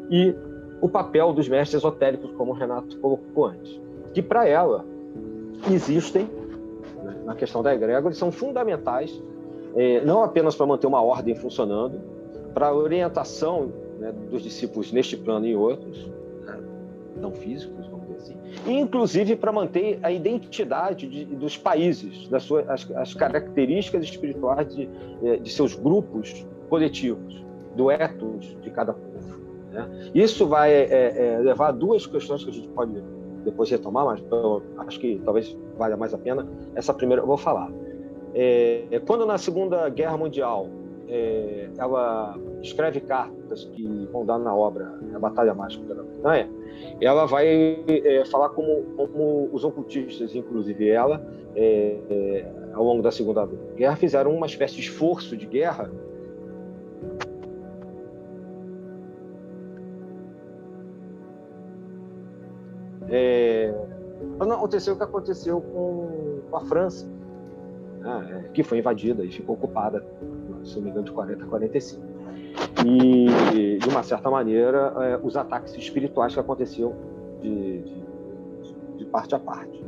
e o papel dos mestres esotéricos, como o Renato colocou antes. Que para ela existem né, na questão da egrégora, eles são fundamentais, é, não apenas para manter uma ordem funcionando, para a orientação né, dos discípulos neste plano e outros, né, não físicos, inclusive para manter a identidade de, dos países, das suas, as, as características espirituais de, é, de seus grupos coletivos, do ethos de cada povo. Né? Isso vai é, é, levar a duas questões que a gente pode depois retomar, mas eu acho que talvez valha mais a pena. Essa primeira eu vou falar. É, é, quando na Segunda Guerra Mundial é, ela escreve cartas que vão dar na obra A Batalha Mágica da Bretanha, ela vai é, falar como, como, os ocultistas, inclusive ela, é, ao longo da Segunda Guerra, fizeram uma espécie de esforço de guerra É, não aconteceu o que aconteceu com, a França, né, que foi invadida e ficou ocupada, se não me engano, de 40 a 45. E, de uma certa maneira, é, os ataques espirituais que aconteciam de, de, de parte a parte.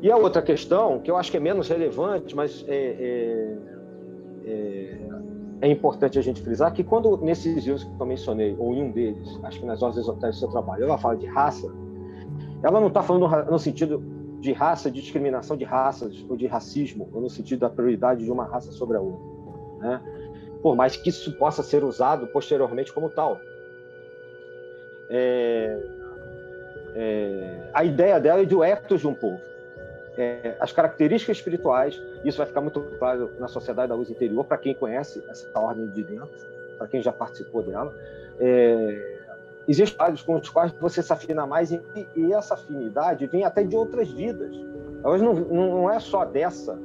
E a outra questão, que eu acho que é menos relevante, mas é, é, é, é importante a gente frisar, que quando nesses livros que eu mencionei, ou em um deles, acho que nas ordens esotéricas do seu trabalho, ela fala de raça, ela não está falando no sentido de raça, de discriminação de raças ou de racismo, ou no sentido da prioridade de uma raça sobre a outra. Né? Por mais que isso possa ser usado posteriormente como tal. É, é, a ideia dela é de o ethos de um povo. É, as características espirituais, isso vai ficar muito claro na Sociedade da Luz Interior, para quem conhece essa ordem de dentro, para quem já participou dela. É, Existem vários com os quais você se afina mais e, e essa afinidade vem até de outras vidas. Elas não, não é só dessa,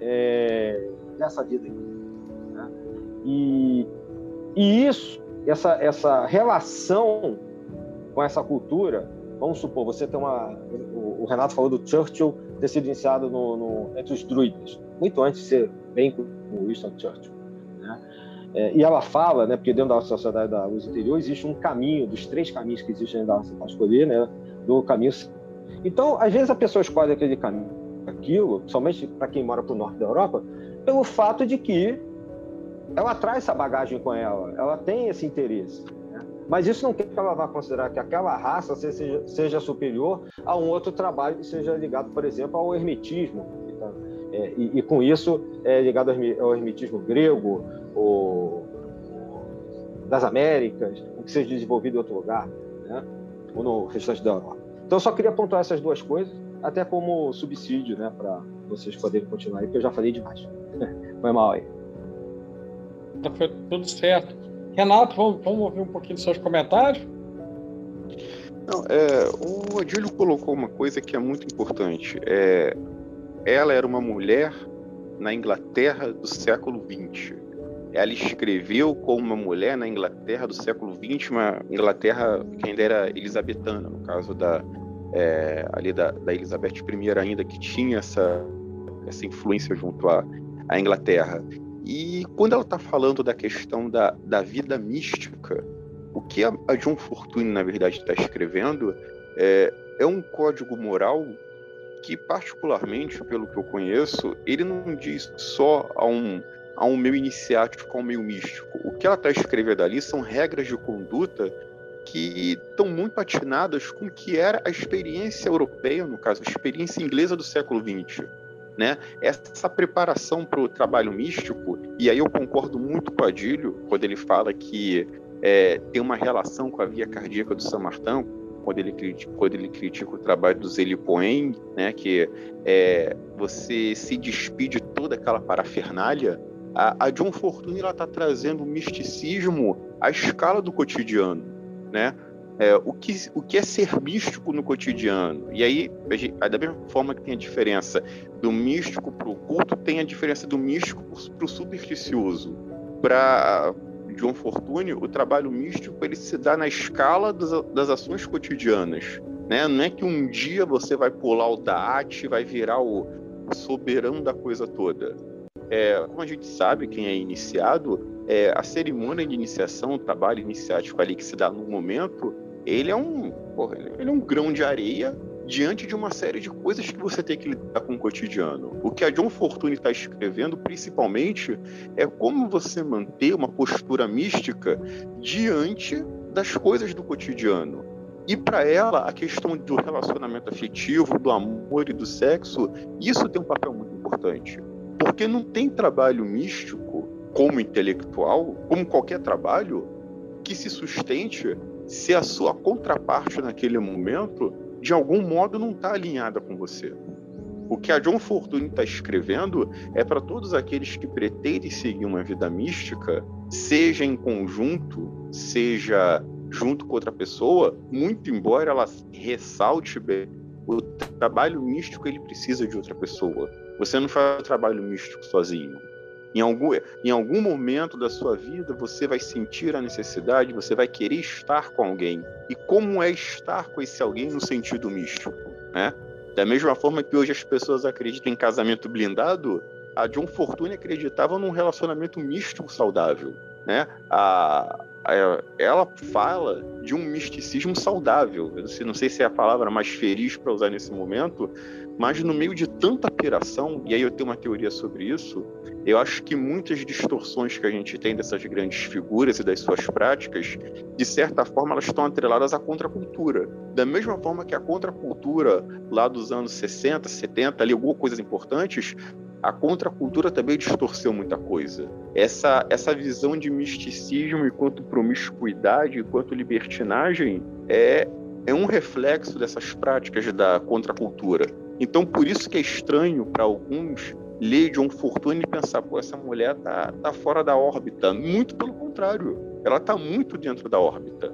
é, dessa vida aqui. E, e isso, essa, essa relação com essa cultura, vamos supor, você tem uma. O, Renato falou do Churchill ter sido iniciado no, no, entre os druidas, muito antes de ser bem com Winston Churchill. Né? É, e ela fala, né, porque dentro da Sociedade da Luz Interior existe um caminho, dos três caminhos que existem da para escolher, né, do caminho. Então, às vezes a pessoa escolhe aquele caminho, aquilo, somente para quem mora para o norte da Europa, pelo fato de que ela traz essa bagagem com ela, ela tem esse interesse. Né? Mas isso não quer que ela vá considerar que aquela raça seja, seja superior a um outro trabalho que seja ligado, por exemplo, ao hermetismo. Então, é, e, e, com isso é ligado ao hermetismo grego, ou, das Américas, o que seja desenvolvido em outro lugar, né? ou no restante da Europa. Então, eu só queria pontuar essas duas coisas, até como subsídio, né, para vocês poderem continuar aí, porque eu já falei demais. Foi mal aí. Tá, tudo certo. Renato, vamos, vamos ouvir um pouquinho dos seus comentários? Não, é, o Adílio colocou uma coisa que é muito importante. É, ela era uma mulher na Inglaterra do século XX ela escreveu como uma mulher na Inglaterra do século XX, uma Inglaterra que ainda era elisabetana, no caso da é, ali da, da, Elizabeth I ainda que tinha essa essa influência junto à, à Inglaterra. E quando ela está falando da questão da, da vida mística, o que a, a John Fortune na verdade está escrevendo é, é um código moral que particularmente, pelo que eu conheço, ele não diz só a um a um meio iniciático, a um meio místico. O que ela está escrevendo ali são regras de conduta que estão muito atinadas com o que era a experiência europeia, no caso, a experiência inglesa do século XX. Né? Essa preparação para o trabalho místico, e aí eu concordo muito com o Adílio, quando ele fala que é, tem uma relação com a via cardíaca do São Martin, quando ele critica, quando ele critica o trabalho do Zélie Poen, né, que é, você se despide de toda aquela parafernália a, a John Fortune está trazendo o misticismo à escala do cotidiano, né? É, o, que, o que é ser místico no cotidiano? E aí, da mesma forma que tem a diferença do místico para o culto, tem a diferença do místico para o supersticioso. Para John Fortune, o trabalho místico ele se dá na escala das, das ações cotidianas. Né? Não é que um dia você vai pular o Daat e vai virar o soberano da coisa toda. É, como a gente sabe, quem é iniciado, é, a cerimônia de iniciação, o trabalho iniciático ali que se dá no momento, ele é um, porra, ele é um grão de areia diante de uma série de coisas que você tem que lidar com o cotidiano. O que a John Fortune está escrevendo, principalmente, é como você manter uma postura mística diante das coisas do cotidiano. E para ela, a questão do relacionamento afetivo, do amor e do sexo, isso tem um papel muito importante. Porque não tem trabalho místico, como intelectual, como qualquer trabalho, que se sustente se a sua contraparte naquele momento, de algum modo, não está alinhada com você. O que a John Fortune está escrevendo é para todos aqueles que pretendem seguir uma vida mística, seja em conjunto, seja junto com outra pessoa, muito embora ela ressalte bem, o trabalho místico ele precisa de outra pessoa. Você não faz o trabalho místico sozinho. Em algum, em algum momento da sua vida, você vai sentir a necessidade, você vai querer estar com alguém. E como é estar com esse alguém no sentido místico? Né? Da mesma forma que hoje as pessoas acreditam em casamento blindado, a John Fortune acreditava num relacionamento místico saudável. Né? A, ela fala de um misticismo saudável. Eu não sei se é a palavra mais feliz para usar nesse momento, mas no meio de tanta piração, e aí eu tenho uma teoria sobre isso, eu acho que muitas distorções que a gente tem dessas grandes figuras e das suas práticas, de certa forma, elas estão atreladas à contracultura. Da mesma forma que a contracultura lá dos anos 60, 70 ligou coisas importantes, a contracultura também distorceu muita coisa. Essa, essa visão de misticismo enquanto promiscuidade, enquanto libertinagem, é, é um reflexo dessas práticas da contracultura. Então, por isso que é estranho para alguns ler John Fortune e pensar, pô, essa mulher tá, tá fora da órbita. Muito pelo contrário, ela está muito dentro da órbita.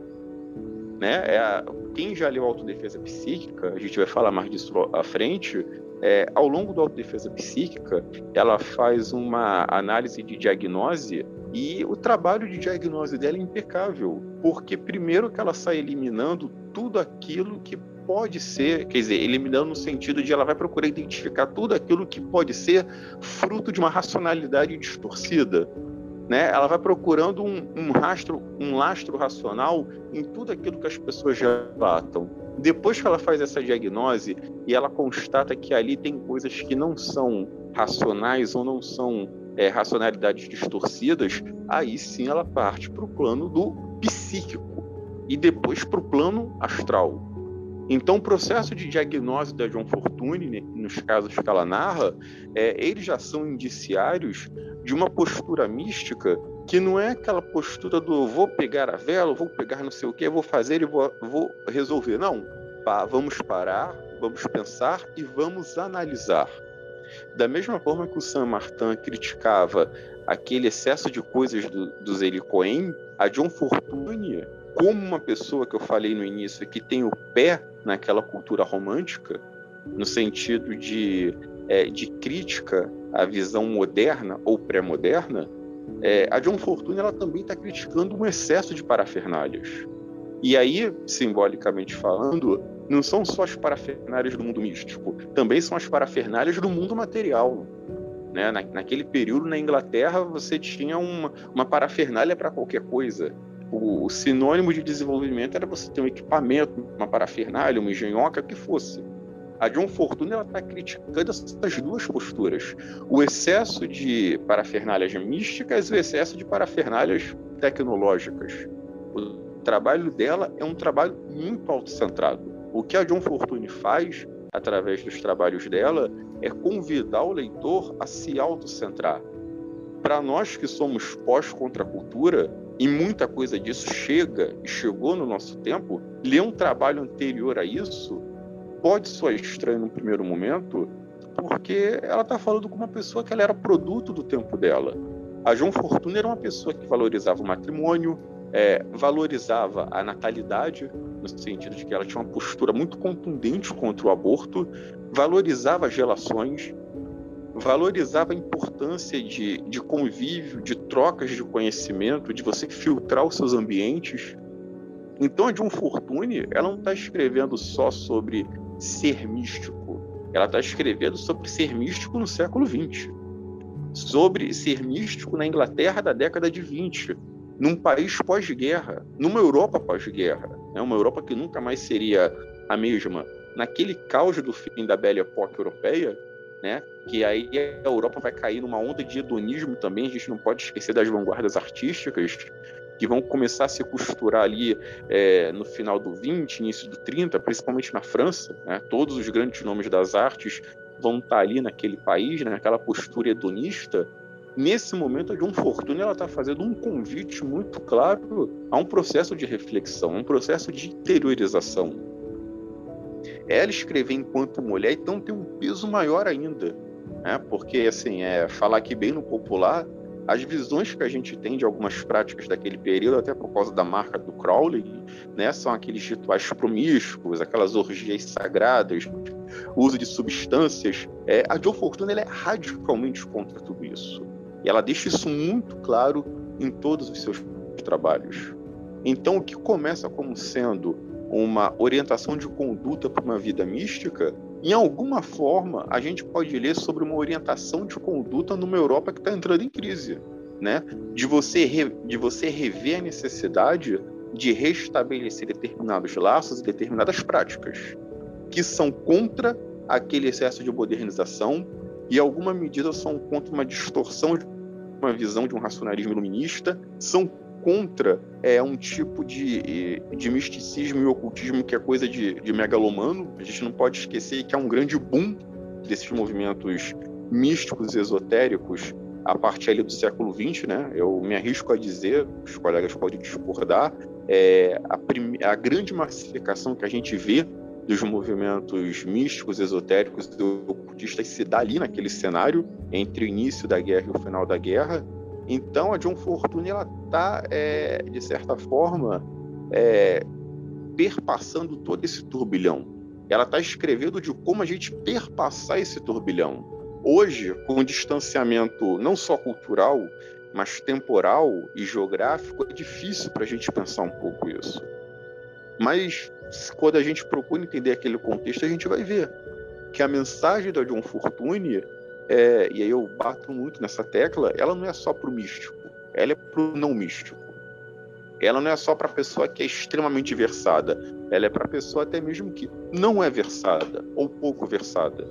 Né? É a, quem já leu Autodefesa Psíquica, a gente vai falar mais disso à frente, é, ao longo da autodefesa psíquica, ela faz uma análise de diagnose e o trabalho de diagnose dela é impecável, porque primeiro que ela sai eliminando tudo aquilo que pode ser, quer dizer, eliminando no sentido de ela vai procurar identificar tudo aquilo que pode ser fruto de uma racionalidade distorcida. Né? Ela vai procurando um, um rastro, um lastro racional em tudo aquilo que as pessoas já relatam. Depois que ela faz essa diagnose e ela constata que ali tem coisas que não são racionais ou não são é, racionalidades distorcidas, aí sim ela parte para o plano do psíquico e depois para o plano astral. Então, o processo de diagnose da John Fortune, né, nos casos que ela narra, é, eles já são indiciários de uma postura mística que não é aquela postura do vou pegar a vela, vou pegar não sei o que, vou fazer e vou, vou resolver. Não. Vamos parar, vamos pensar e vamos analisar. Da mesma forma que o Sam Martin criticava aquele excesso de coisas do, do Zeli Cohen, a John Fortune, como uma pessoa que eu falei no início que tem o pé naquela cultura romântica, no sentido de, é, de crítica à visão moderna ou pré-moderna, é, a John Fortune ela também está criticando um excesso de parafernálias. E aí, simbolicamente falando, não são só as parafernálias do mundo místico, também são as parafernálias do mundo material. Né? Na, naquele período, na Inglaterra, você tinha uma, uma parafernália para qualquer coisa. O, sinônimo de desenvolvimento era você ter um equipamento, uma parafernália, uma engenhoca, que fosse. A John Fortune está criticando essas duas posturas: o excesso de parafernálias místicas e o excesso de parafernálias tecnológicas. O trabalho dela é um trabalho muito autocentrado. O que a John Fortune faz através dos trabalhos dela é convidar o leitor a se autocentrar. Para nós que somos pós-contracultura, e muita coisa disso chega e chegou no nosso tempo, ler um trabalho anterior a isso pode soar estranho no primeiro momento, porque ela está falando com uma pessoa que ela era produto do tempo dela. A João Fortuna era uma pessoa que valorizava o matrimônio, é, valorizava a natalidade, no sentido de que ela tinha uma postura muito contundente contra o aborto, valorizava as relações, valorizava a importância de, de convívio, de trocas de conhecimento, de você filtrar os seus ambientes. Então, a John Fortune, ela não está escrevendo só sobre ser místico. Ela está escrevendo sobre ser místico no século XX, sobre ser místico na Inglaterra da década de 20, num país pós-guerra, numa Europa pós-guerra, né? uma Europa que nunca mais seria a mesma. naquele caos do fim da Belle Époque europeia, né? Que aí a Europa vai cair numa onda de hedonismo também. A gente não pode esquecer das vanguardas artísticas que vão começar a se costurar ali é, no final do 20, início do 30, principalmente na França. Né? Todos os grandes nomes das artes vão estar ali naquele país, né? naquela postura hedonista. Nesse momento, a John Fortune está fazendo um convite muito claro a um processo de reflexão, um processo de interiorização ela escrever enquanto mulher, então tem um peso maior ainda. Né? Porque, assim, é, falar aqui bem no popular, as visões que a gente tem de algumas práticas daquele período, até por causa da marca do Crowley, né, são aqueles rituais promíscuos, aquelas orgias sagradas, uso de substâncias. É, a Joe Fortuna é radicalmente contra tudo isso. E ela deixa isso muito claro em todos os seus trabalhos. Então, o que começa como sendo uma orientação de conduta para uma vida mística, em alguma forma a gente pode ler sobre uma orientação de conduta numa Europa que está entrando em crise, né? De você re, de você rever a necessidade de restabelecer determinados laços e determinadas práticas que são contra aquele excesso de modernização e, alguma medida, são contra uma distorção de uma visão de um racionalismo iluminista, são contra é, um tipo de, de misticismo e ocultismo que é coisa de, de megalomano. A gente não pode esquecer que há um grande boom desses movimentos místicos e esotéricos a partir ali do século XX, né? Eu me arrisco a dizer, os colegas podem discordar, é, a, a grande massificação que a gente vê dos movimentos místicos, esotéricos e ocultistas se dá ali naquele cenário entre o início da guerra e o final da guerra. Então a John Fortune ela está é, de certa forma é, perpassando todo esse turbilhão. Ela está escrevendo de como a gente perpassar esse turbilhão. Hoje, com o distanciamento não só cultural, mas temporal e geográfico, é difícil para a gente pensar um pouco isso. Mas quando a gente procura entender aquele contexto, a gente vai ver que a mensagem da John Fortune é, e aí eu bato muito nessa tecla, ela não é só para o místico, ela é para o não místico. Ela não é só para a pessoa que é extremamente versada, ela é para a pessoa até mesmo que não é versada ou pouco versada.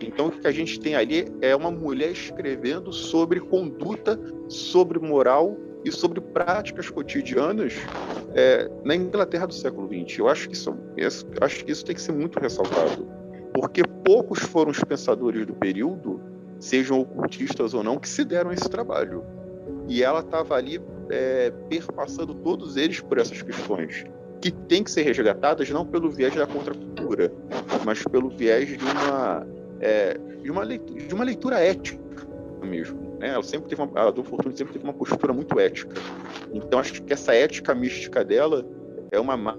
Então o que a gente tem ali é uma mulher escrevendo sobre conduta, sobre moral e sobre práticas cotidianas é, na Inglaterra do século XX. Eu acho que isso, acho que isso tem que ser muito ressaltado, porque poucos foram os pensadores do período sejam ocultistas ou não, que se deram esse trabalho. E ela estava ali é, perpassando todos eles por essas questões, que têm que ser resgatadas não pelo viés da contracultura, mas pelo viés de uma, é, de uma, leitura, de uma leitura ética mesmo. Né? Ela sempre teve uma, a Adolfo Fortune sempre teve uma postura muito ética. Então acho que essa ética mística dela é uma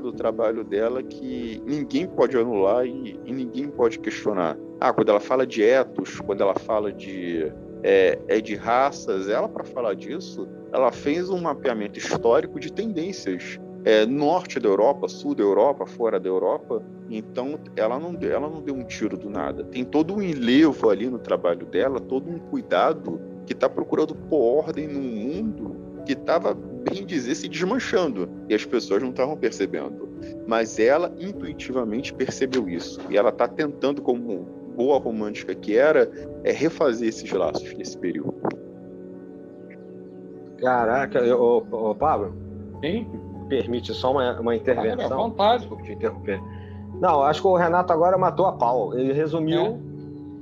do trabalho dela que ninguém pode anular e, e ninguém pode questionar. Ah, quando ela fala de etos, quando ela fala de é, é de raças, ela para falar disso, ela fez um mapeamento histórico de tendências é, norte da Europa, sul da Europa, fora da Europa. Então, ela não, ela não deu um tiro do nada. Tem todo um enlevo ali no trabalho dela, todo um cuidado que está procurando pôr ordem no mundo que estava bem dizer, se desmanchando. E as pessoas não estavam percebendo. Mas ela intuitivamente percebeu isso. E ela está tentando, como boa romântica que era, é refazer esses laços nesse período. Caraca, ô, Pablo. Sim? Permite só uma, uma intervenção? à vontade. Desculpa te interromper. Não, acho que o Renato agora matou a pau. Ele resumiu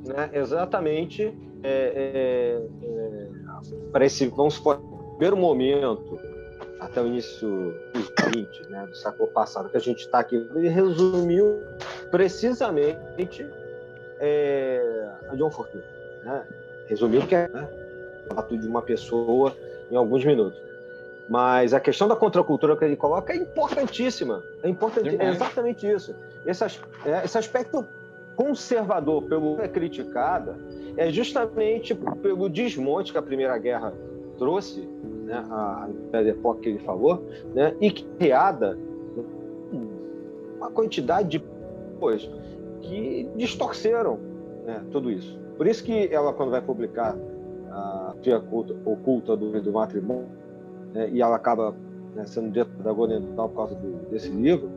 é. né, exatamente é, é, é para esse, vamos supor, primeiro momento até o início dos 20, né, do século passado, que a gente está aqui, ele resumiu precisamente é, a John Fortune. Né? Resumiu que é né, o fato de uma pessoa em alguns minutos. Mas a questão da contracultura que ele coloca é importantíssima. É importante, é exatamente isso. Esse, é, esse aspecto conservador, pelo que é criticada, é justamente pelo desmonte que a Primeira Guerra trouxe né, a Império Época que ele falou, né, e criada uma quantidade de coisas que distorceram né, tudo isso. Por isso que ela, quando vai publicar a Tia Oculta do, do Matrimônio, né, e ela acaba né, sendo dentro da Golden por causa do, desse livro,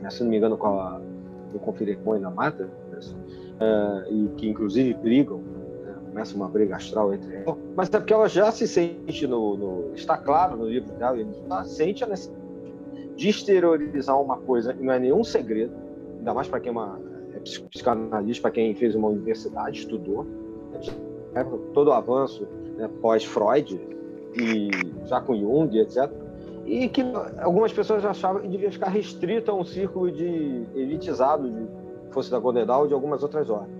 né, se não me engano, com a, o Confirecon e na Mata, uh, e que inclusive brigam, né, começa uma briga astral entre elas, mas é porque ela já se sente, no, no está claro no livro dela, ela sente a necessidade de exteriorizar uma coisa, não é nenhum segredo, ainda mais para quem é, uma, é psicanalista, para quem fez uma universidade, estudou, né, todo o avanço né, pós-Freud, e já com Jung, etc e que algumas pessoas achavam que devia ficar restrito a um círculo de elitizado de força da Godedal e de algumas outras ordens.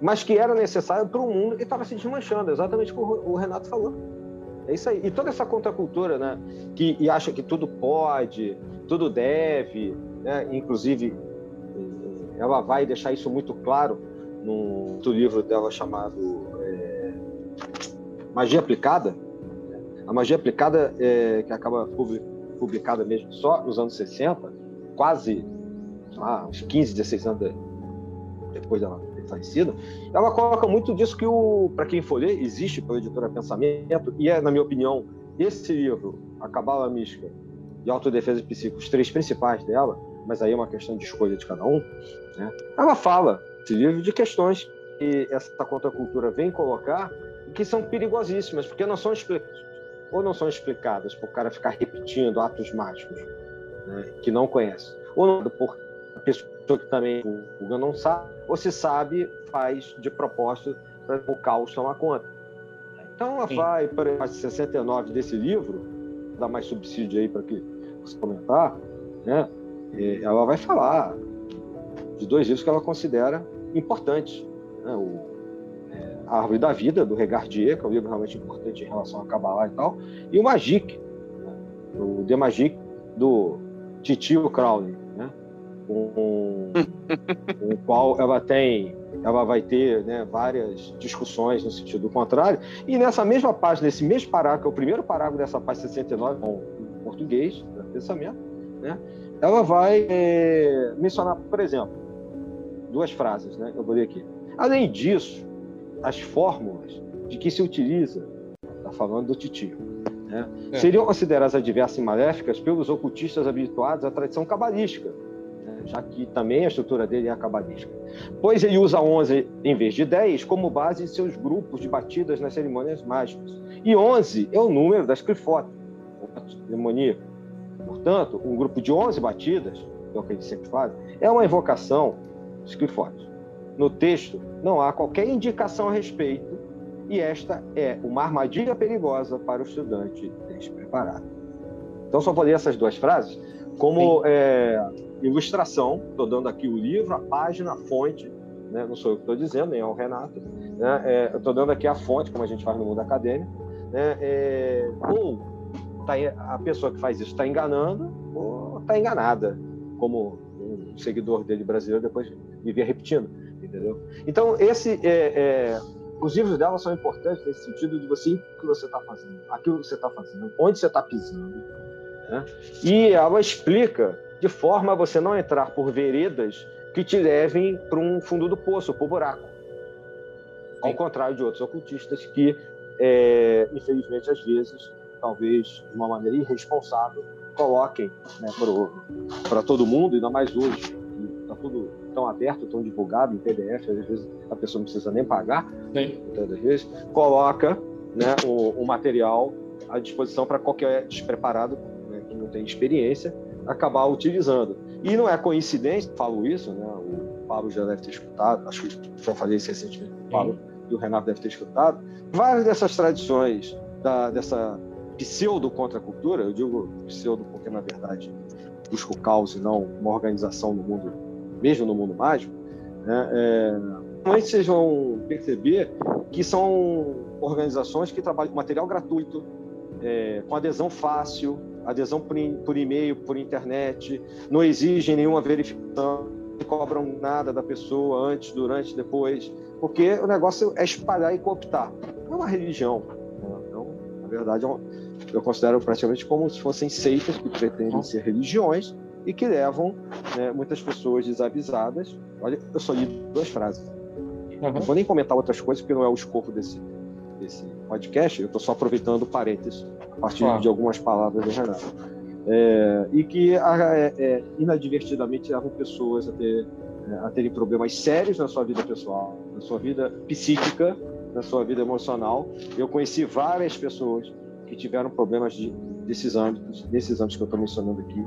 Mas que era necessário para o mundo e estava se desmanchando, exatamente como o Renato falou. É isso aí. E toda essa contracultura, né, que acha que tudo pode, tudo deve, né, inclusive ela vai deixar isso muito claro no, no livro dela chamado é, Magia Aplicada, a magia aplicada, é, que acaba publicada mesmo só nos anos 60, quase uns 15, 16 anos depois dela falecido, ela coloca muito disso que, para quem for ler, existe pela editora Pensamento, e é, na minha opinião, esse livro, A Cabala Mística e Autodefesa Psíquica, os três principais dela, mas aí é uma questão de escolha de cada um, né? ela fala, esse livro, de questões que essa contracultura vem colocar que são perigosíssimas, porque não são explicadas ou não são explicadas por o cara ficar repetindo atos mágicos né, que não conhece, ou não por a pessoa que também julga não sabe, ou se sabe, faz de propósito para o caos tomar conta. Então ela Sim. vai para a 69 desse livro, dá mais subsídio aí para que você comentar, né? ela vai falar de dois livros que ela considera importantes. Né? O a Árvore da Vida, do Regardier, que é um livro realmente importante em relação a Kabbalah e tal, e o Magic, né? o The Magic, do Titio Crowley? Com, com o qual ela tem ela vai ter né, várias discussões no sentido contrário. E nessa mesma página, nesse mesmo parágrafo, que é o primeiro parágrafo dessa página 69, com em português, né, pensamento, né, ela vai é, mencionar, por exemplo, duas frases, né, eu vou ler aqui. Além disso, as fórmulas de que se utiliza, está falando do titio, né? é. seriam consideradas adversas e maléficas pelos ocultistas habituados à tradição cabalística? Já que também a estrutura dele é a cabalística. Pois ele usa 11 em vez de 10 como base de seus grupos de batidas nas cerimônias mágicas. E 11 é o número das clifotas, demoníaca. Portanto, um grupo de 11 batidas, que é o que ele sempre faz, é uma invocação dos clifotes no texto não há qualquer indicação a respeito, e esta é uma armadilha perigosa para o estudante despreparado. Então, só vou ler essas duas frases como é, ilustração. Estou dando aqui o livro, a página, a fonte. Né? Não sou eu que estou dizendo, nem é o Renato. Né? É, estou dando aqui a fonte, como a gente faz no mundo acadêmico. Né? É, ou tá, a pessoa que faz isso está enganando, ou está enganada, como um seguidor dele brasileiro depois vivia repetindo entendeu? Então, esse, é, é, os livros dela são importantes nesse sentido de você, o que você está fazendo, aquilo que você está fazendo, onde você está pisando. Né? E ela explica de forma a você não entrar por veredas que te levem para um fundo do poço, para o buraco. Ao contrário de outros ocultistas que, é, infelizmente, às vezes, talvez de uma maneira irresponsável, coloquem né, para todo mundo, ainda mais hoje, está tudo tão aberto, tão divulgado em PDF, às vezes a pessoa não precisa nem pagar, Sim. muitas vezes, coloca né, o, o material à disposição para qualquer despreparado né, que não tem experiência acabar utilizando. E não é coincidência, falo isso, né, o Paulo já deve ter escutado, acho que já falei isso recentemente, o Paulo e o Renato deve ter escutado, várias dessas tradições da, dessa pseudo-contracultura, eu digo pseudo porque na verdade busca o caos e não uma organização no mundo mesmo no mundo mágico, né, é, vocês vão perceber que são organizações que trabalham com material gratuito, é, com adesão fácil, adesão por, por e-mail, por internet, não exigem nenhuma verificação, não cobram nada da pessoa antes, durante, depois, porque o negócio é espalhar e cooptar. É uma religião. Né? Então, na verdade, é eu considero praticamente como se fossem seitas que pretendem ser religiões e que levam né, muitas pessoas desavisadas. Olha, eu só li duas frases. Uhum. Não vou nem comentar outras coisas, porque não é o escopo desse, desse podcast. Eu estou só aproveitando parênteses a partir de algumas palavras do Renato. é, e que é, é, inadvertidamente levam pessoas a, ter, é, a terem problemas sérios na sua vida pessoal, na sua vida psíquica, na sua vida emocional. Eu conheci várias pessoas que tiveram problemas de, desses âmbitos, desses âmbitos que eu estou mencionando aqui.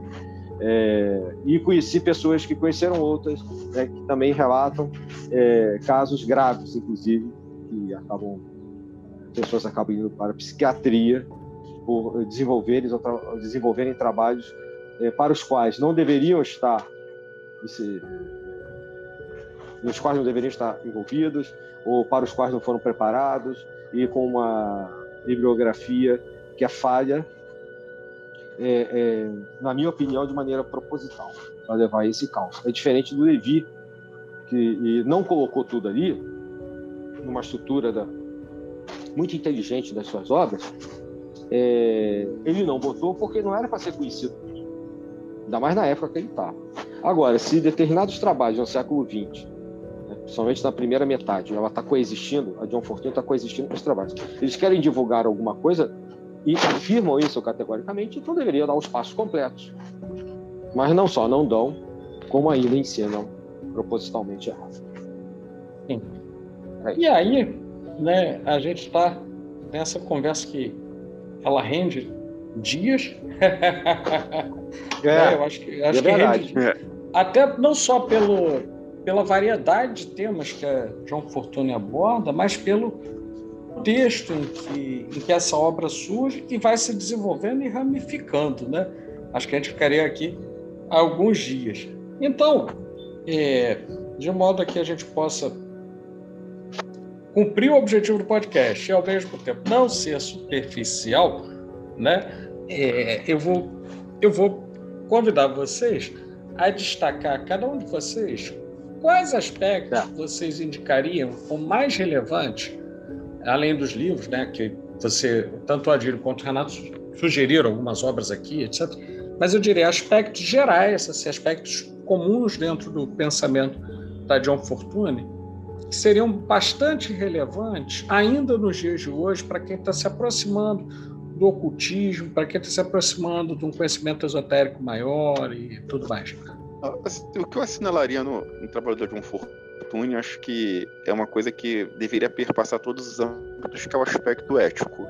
É, e conheci pessoas que conheceram outras né, que também relatam é, casos graves, inclusive, que acabam pessoas acabam indo para a psiquiatria por desenvolverem, desenvolverem trabalhos é, para os quais não deveriam estar nos quais não deveriam estar envolvidos ou para os quais não foram preparados e com uma bibliografia que é falha, é, é, na minha opinião, de maneira proposital, para levar esse caos. É diferente do Levi, que não colocou tudo ali, numa estrutura da, muito inteligente das suas obras, é, ele não botou porque não era para ser conhecido. Ainda mais na época que ele estava. Agora, se determinados trabalhos no século XX, né, principalmente na primeira metade, ela está coexistindo, a John Fortune está coexistindo com os trabalhos, eles querem divulgar alguma coisa e afirmam isso categoricamente, então deveria dar os passos completos. Mas não só não dão, como ainda ensinam propositalmente errado. Sim. É e aí, né, a gente está nessa conversa que ela rende dias. é, é, eu acho que, acho é que rende. É. Até não só pelo, pela variedade de temas que a João Fortune aborda, mas pelo texto em que, em que essa obra surge e vai se desenvolvendo e ramificando, né? Acho que a gente ficaria aqui alguns dias. Então, é, de modo que a gente possa cumprir o objetivo do podcast e ao mesmo tempo não ser superficial, né? É, eu vou eu vou convidar vocês a destacar cada um de vocês quais aspectos é. vocês indicariam como mais relevantes, além dos livros, né? Que você tanto o Adílio quanto o Renato sugeriram algumas obras aqui, etc. Mas eu diria aspectos gerais, assim, aspectos comuns dentro do pensamento da John Fortune seriam bastante relevantes ainda nos dias de hoje para quem está se aproximando do ocultismo, para quem está se aproximando de um conhecimento esotérico maior e tudo mais. Ah, assim, o que eu assinalaria no, no trabalho da John Fortune, acho que é uma coisa que deveria perpassar todos os âmbitos, que é o aspecto ético.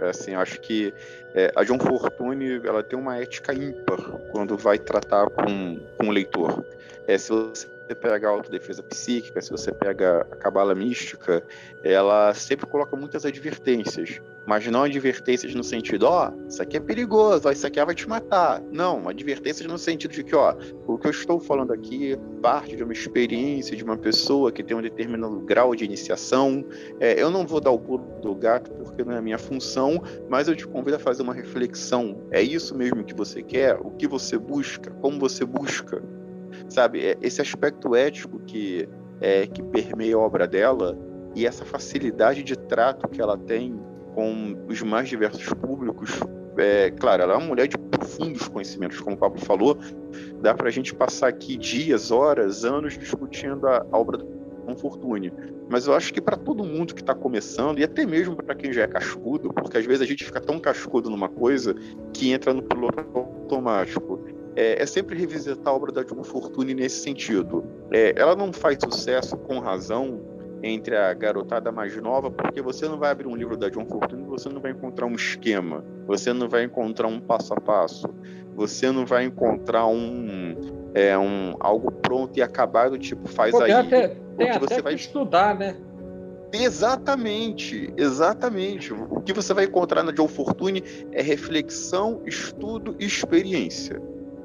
É, assim, acho que é, a John Fortune ela tem uma ética ímpar quando vai tratar com, com o leitor. É, se você você pega a autodefesa psíquica, se você pega a cabala mística, ela sempre coloca muitas advertências, mas não advertências no sentido, ó, oh, isso aqui é perigoso, ó, isso aqui vai te matar. Não, advertências no sentido de que, ó, o que eu estou falando aqui parte de uma experiência de uma pessoa que tem um determinado grau de iniciação. É, eu não vou dar o pulo do gato porque não é a minha função, mas eu te convido a fazer uma reflexão. É isso mesmo que você quer? O que você busca? Como você busca? Sabe? É, esse aspecto ético que, é, que permeia a obra dela e essa facilidade de trato que ela tem com os mais diversos públicos. É, claro, ela é uma mulher de profundos conhecimentos, como o Pablo falou. Dá para a gente passar aqui dias, horas, anos discutindo a, a obra do Fortune. Mas eu acho que para todo mundo que está começando, e até mesmo para quem já é cascudo, porque às vezes a gente fica tão cascudo numa coisa que entra no piloto automático é, é, sempre revisitar a obra da Dilma Fortune nesse sentido. É, ela não faz sucesso com razão entre a garotada mais nova, porque você não vai abrir um livro da John Fortune, você não vai encontrar um esquema, você não vai encontrar um passo a passo, você não vai encontrar um, é, um algo pronto e acabado, tipo, faz Pô, aí. Até, tem até você vai estudar, né? Exatamente, exatamente. O que você vai encontrar na John Fortune é reflexão, estudo e experiência.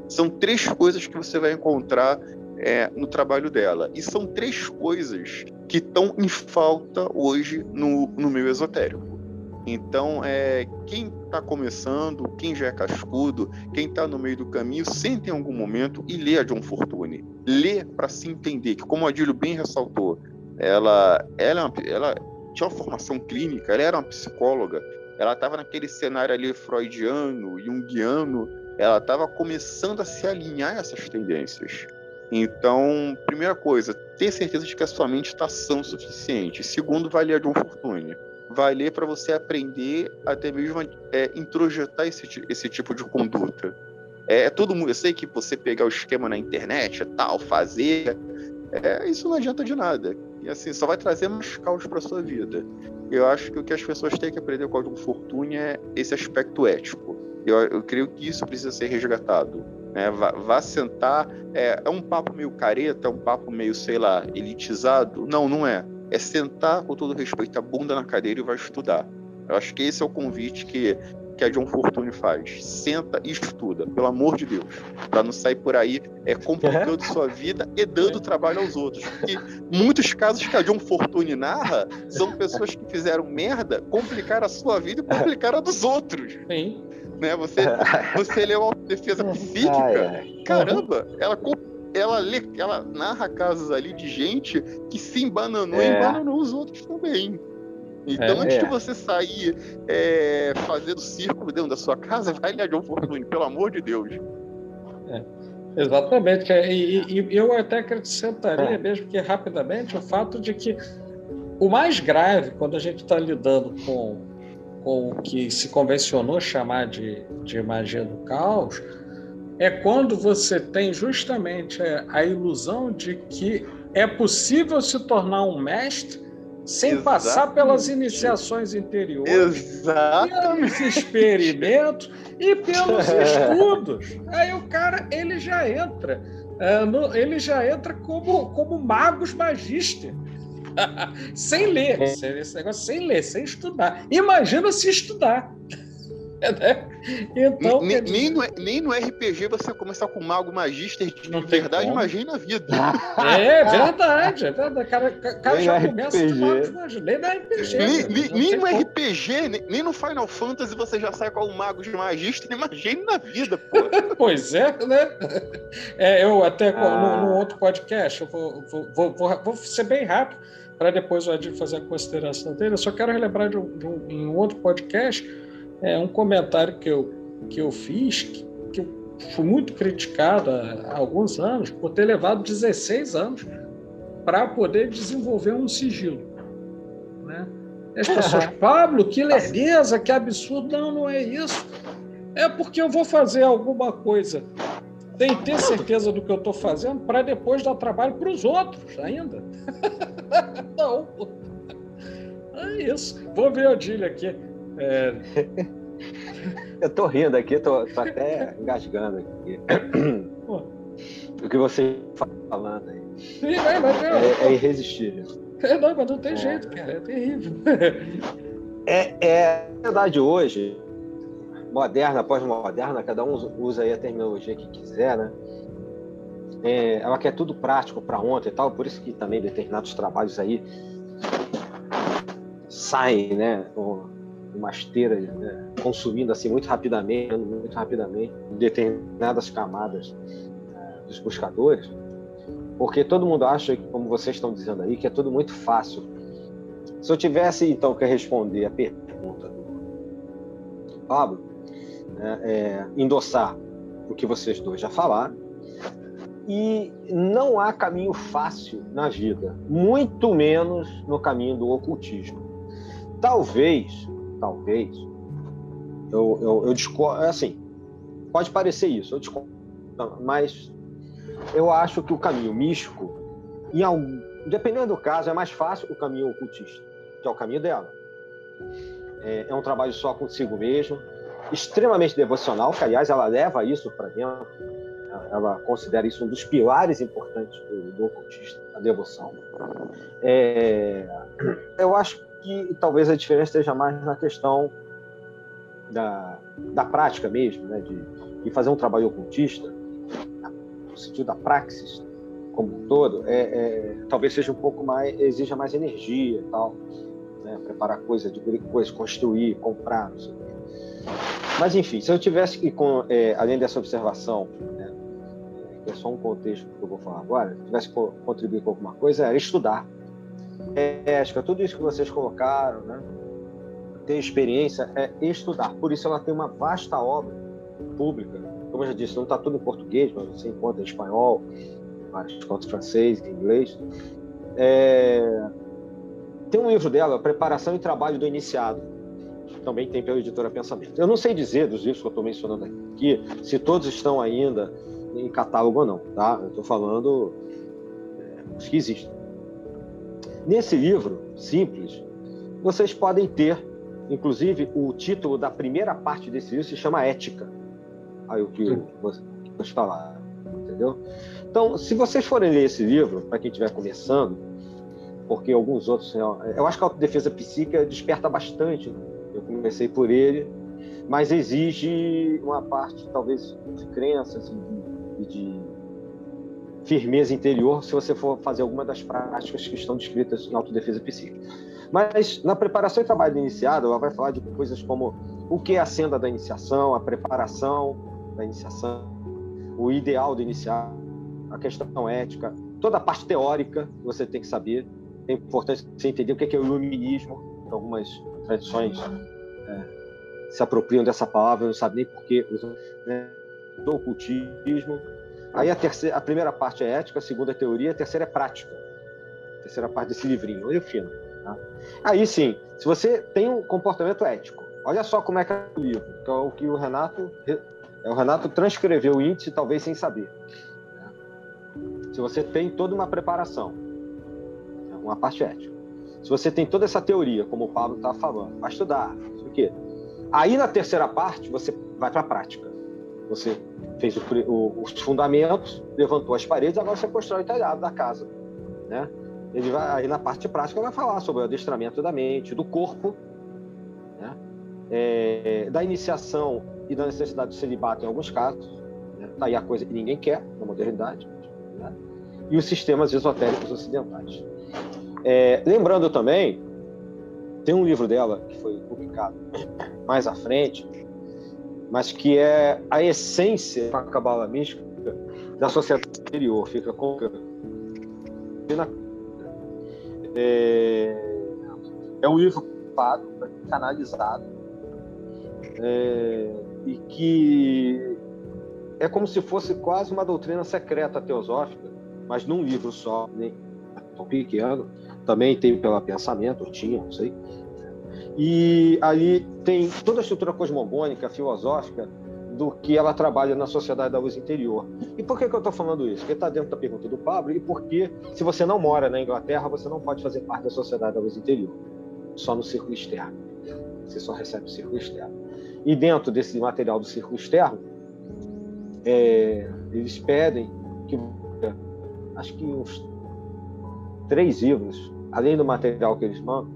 São três coisas que você vai encontrar é, no trabalho dela. E são três coisas que estão em falta hoje no, no meio esotérico. Então, é, quem está começando, quem já é cascudo, quem está no meio do caminho, sente em algum momento e lê a John Fortune. Lê para se entender, que como a Adílio bem ressaltou, ela, ela, é ela tinha uma formação clínica, ela era uma psicóloga, ela estava naquele cenário ali freudiano, junguiano, ela estava começando a se alinhar a essas tendências. Então, primeira coisa, ter certeza de que a sua mente está sã o suficiente. Segundo, vai ler John Fortune. Vai ler para você aprender até mesmo é, introjetar esse, esse tipo de conduta. É, é todo mundo. Eu sei que você pegar o esquema na internet, tal, fazer, é, isso não adianta de nada. E assim, só vai trazer mais caos para sua vida. Eu acho que o que as pessoas têm que aprender com o Código Fortune é esse aspecto ético. Eu, eu creio que isso precisa ser resgatado. Né? Vá, vá sentar. É, é um papo meio careta, é um papo meio, sei lá, elitizado? Não, não é. É sentar com todo respeito a bunda na cadeira e vai estudar. Eu acho que esse é o convite que, que a John Fortune faz. Senta e estuda, pelo amor de Deus. Para não sair por aí é, complicando é. sua vida e dando trabalho aos outros. Porque muitos casos que a John Fortune narra são pessoas que fizeram merda, complicaram a sua vida e complicaram a dos outros. Sim. Né? Você, você leu a defesa psíquica, caramba, ela ela, lê, ela narra casos ali de gente que se embananou é. e embananou os outros também. Então, é, antes é. de você sair é, fazendo círculo dentro da sua casa, vai ler John Fortune, pelo amor de Deus. É, exatamente. É, e, e, eu até acrescentaria, é. mesmo que rapidamente, o fato de que o mais grave, quando a gente está lidando com, com o que se convencionou chamar de, de magia do caos, é quando você tem justamente a ilusão de que é possível se tornar um mestre sem Exatamente. passar pelas iniciações interiores, Exatamente. pelos experimentos e pelos estudos. Aí o cara ele já entra, no, ele já entra como, como magos magíster. sem ler, esse negócio sem ler, sem estudar. Imagina se estudar. Né? Então, nem, nem, no, nem no RPG você começar com Mago Magister de não verdade, imagina a vida. É verdade, é verdade. Cara, cara já RPG. começa de Magos Magister, nem no RPG. Nem, nem, nem no como. RPG, nem, nem, no Final Fantasy você já sai com o Mago de Magister, imagine na vida, pô. pois é, né? É, eu até ah. no, no, outro podcast, eu vou, vou, vou, vou, vou ser bem rápido para depois o fazer a consideração dele. Eu só quero relembrar de um, de um, em um outro podcast é um comentário que eu, que eu fiz, que, que eu fui muito criticado há, há alguns anos, por ter levado 16 anos para poder desenvolver um sigilo. Né? as pessoas, Pablo, que lerdeza, que absurdo. Não, não é isso. É porque eu vou fazer alguma coisa sem ter certeza do que eu estou fazendo para depois dar trabalho para os outros ainda. não. É isso. Vou ver o Odílio aqui. É... eu tô rindo aqui, tô, tô até engasgando aqui. O que você falando aí. Sim, vai, vai, é, é irresistível. É, não, mas não tem é. jeito, cara. É terrível. É, é a verdade hoje, moderna, pós-moderna, cada um usa aí a terminologia que quiser, né? É, ela quer tudo prático para ontem e tal, por isso que também determinados trabalhos aí saem, né? uma esteira né, consumindo assim muito rapidamente, muito rapidamente determinadas camadas né, dos buscadores, porque todo mundo acha, como vocês estão dizendo aí, que é tudo muito fácil. Se eu tivesse então que responder a pergunta do Pablo, né, é, endossar o que vocês dois já falaram, e não há caminho fácil na vida, muito menos no caminho do ocultismo. Talvez talvez, eu, eu, eu discordo, é assim, pode parecer isso, eu discordo, mas eu acho que o caminho místico, em algum, dependendo do caso, é mais fácil o caminho ocultista, que é o caminho dela. É, é um trabalho só consigo mesmo, extremamente devocional, que aliás ela leva isso para dentro, ela considera isso um dos pilares importantes do, do ocultista, a devoção. É, eu acho que talvez a diferença esteja mais na questão da, da prática mesmo, né? de, de fazer um trabalho ocultista, no sentido da praxis como um todo, é, é, talvez seja um pouco mais, exija mais energia e tal, né? preparar coisa, de coisa, construir, comprar, não sei o quê. Mas enfim, se eu tivesse que, com, é, além dessa observação, né, que é só um contexto que eu vou falar agora, se tivesse que contribuir com alguma coisa, era estudar ética, tudo isso que vocês colocaram, né? ter experiência é estudar. Por isso ela tem uma vasta obra pública. Como eu já disse, não está tudo em português, mas você encontra em espanhol, vários contos francês, em inglês. É... Tem um livro dela, Preparação e Trabalho do Iniciado. também tem pela editora Pensamento. Eu não sei dizer dos livros que eu estou mencionando aqui se todos estão ainda em catálogo ou não, tá? Eu estou falando é, os que existem. Nesse livro simples, vocês podem ter, inclusive, o título da primeira parte desse livro se chama Ética. Aí o que eu vou falar, entendeu? Então, se vocês forem ler esse livro, para quem estiver começando, porque alguns outros, eu acho que a autodefesa psíquica desperta bastante. Né? Eu comecei por ele, mas exige uma parte, talvez, de crenças e de, de, firmeza interior se você for fazer alguma das práticas que estão descritas em autodefesa psíquica. Mas na preparação e trabalho iniciado, ela vai falar de coisas como o que é a senda da iniciação, a preparação da iniciação, o ideal do iniciado, a questão ética, toda a parte teórica que você tem que saber. É importante você entender o que é o iluminismo, algumas tradições é, se apropriam dessa palavra, não sabem nem por que usam né? Do ocultismo. Aí a, terceira, a primeira parte é ética, a segunda é teoria, a terceira é prática. A terceira parte desse livrinho, olha o fino. Tá? Aí sim, se você tem um comportamento ético, olha só como é que é o livro, que é o que o Renato, é, o Renato transcreveu o índice, talvez sem saber. Se você tem toda uma preparação, uma parte ética, se você tem toda essa teoria, como o Pablo está falando, vai estudar, isso aqui. Aí na terceira parte você vai para a prática. Você fez o, o, os fundamentos, levantou as paredes, agora você constrói o telhado da casa, né? Ele vai aí na parte prática vai falar sobre o adestramento da mente, do corpo, né? É, da iniciação e da necessidade do celibato em alguns casos. Né? Tá aí a coisa que ninguém quer na modernidade. Né? E os sistemas esotéricos ocidentais. É, lembrando também, tem um livro dela que foi publicado mais à frente, mas que é a essência da cabala mística da sociedade exterior. Fica com é, é um livro canalizado, é, e que é como se fosse quase uma doutrina secreta teosófica, mas num livro só, nem tão pequeno, também tem pela pensamento, tinha, não sei. E ali tem toda a estrutura cosmogônica, filosófica, do que ela trabalha na sociedade da luz interior. E por que, que eu estou falando isso? Porque está dentro da pergunta do Pablo, e porque, se você não mora na Inglaterra, você não pode fazer parte da sociedade da luz interior, só no círculo externo. Você só recebe o círculo externo. E dentro desse material do círculo externo, é, eles pedem que, acho que uns três livros além do material que eles mandam,